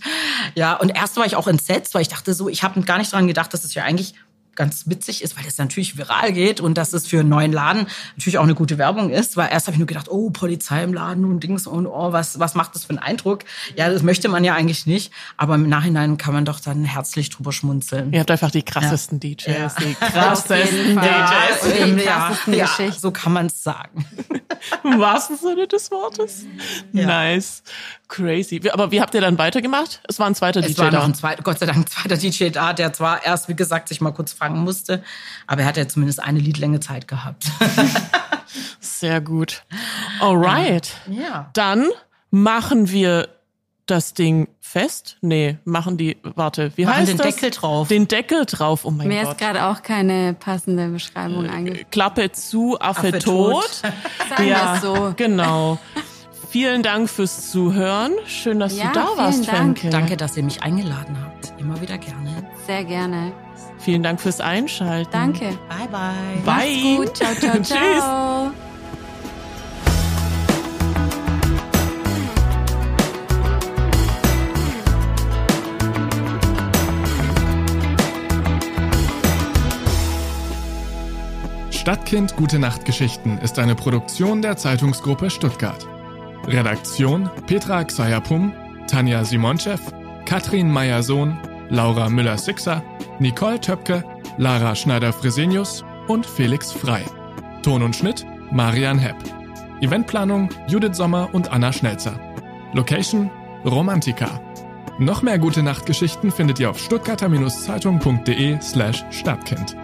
ja und erst war ich auch entsetzt, weil ich dachte so, ich habe gar nicht dran gedacht, dass es ja eigentlich ganz witzig ist, weil das natürlich viral geht und dass es für einen neuen Laden natürlich auch eine gute Werbung ist. Weil erst habe ich nur gedacht, oh, Polizei im Laden und Dings und oh, was, was macht das für einen Eindruck? Ja, das möchte man ja eigentlich nicht. Aber im Nachhinein kann man doch dann herzlich drüber schmunzeln. Ihr habt einfach die krassesten ja. DJs, ja. die krassesten DJs. Ja, ja, ja, so kann man es sagen. Im wahrsten Sinne des Wortes. Nice. Crazy. Aber wie habt ihr dann weitergemacht? Es war ein zweiter es DJ da. Es war noch ein zweiter, Gott sei Dank, ein zweiter DJ da, der zwar erst, wie gesagt, sich mal kurz fangen musste, aber er hat ja zumindest eine Liedlänge Zeit gehabt. Sehr gut. Alright. Ja. Dann machen wir das Ding fest? Nee, machen die, warte, wie machen heißt den das? Deckel drauf. Den Deckel drauf, oh mein Mir Gott. Mir ist gerade auch keine passende Beschreibung äh, eingefallen. Klappe zu, Affe, Affe tot. tot. Sagen ja, so. genau. Vielen Dank fürs Zuhören. Schön, dass ja, du da warst, Dank. Femke. Danke, dass ihr mich eingeladen habt. Immer wieder gerne. Sehr gerne. Vielen Dank fürs Einschalten. Danke. Bye, bye. Bye. Macht's gut. Ciao, ciao, ciao. Tschüss. Stadtkind Gute Nachtgeschichten ist eine Produktion der Zeitungsgruppe Stuttgart. Redaktion Petra Xayapum, Tanja Simonchev, Katrin Meyer-Sohn, Laura Müller-Sixer, Nicole Töpke, Lara Schneider-Fresenius und Felix Frei. Ton und Schnitt Marian Hepp. Eventplanung Judith Sommer und Anna Schnelzer. Location Romantika. Noch mehr gute Nachtgeschichten findet ihr auf stuttgarter-zeitung.de slash Stadtkind.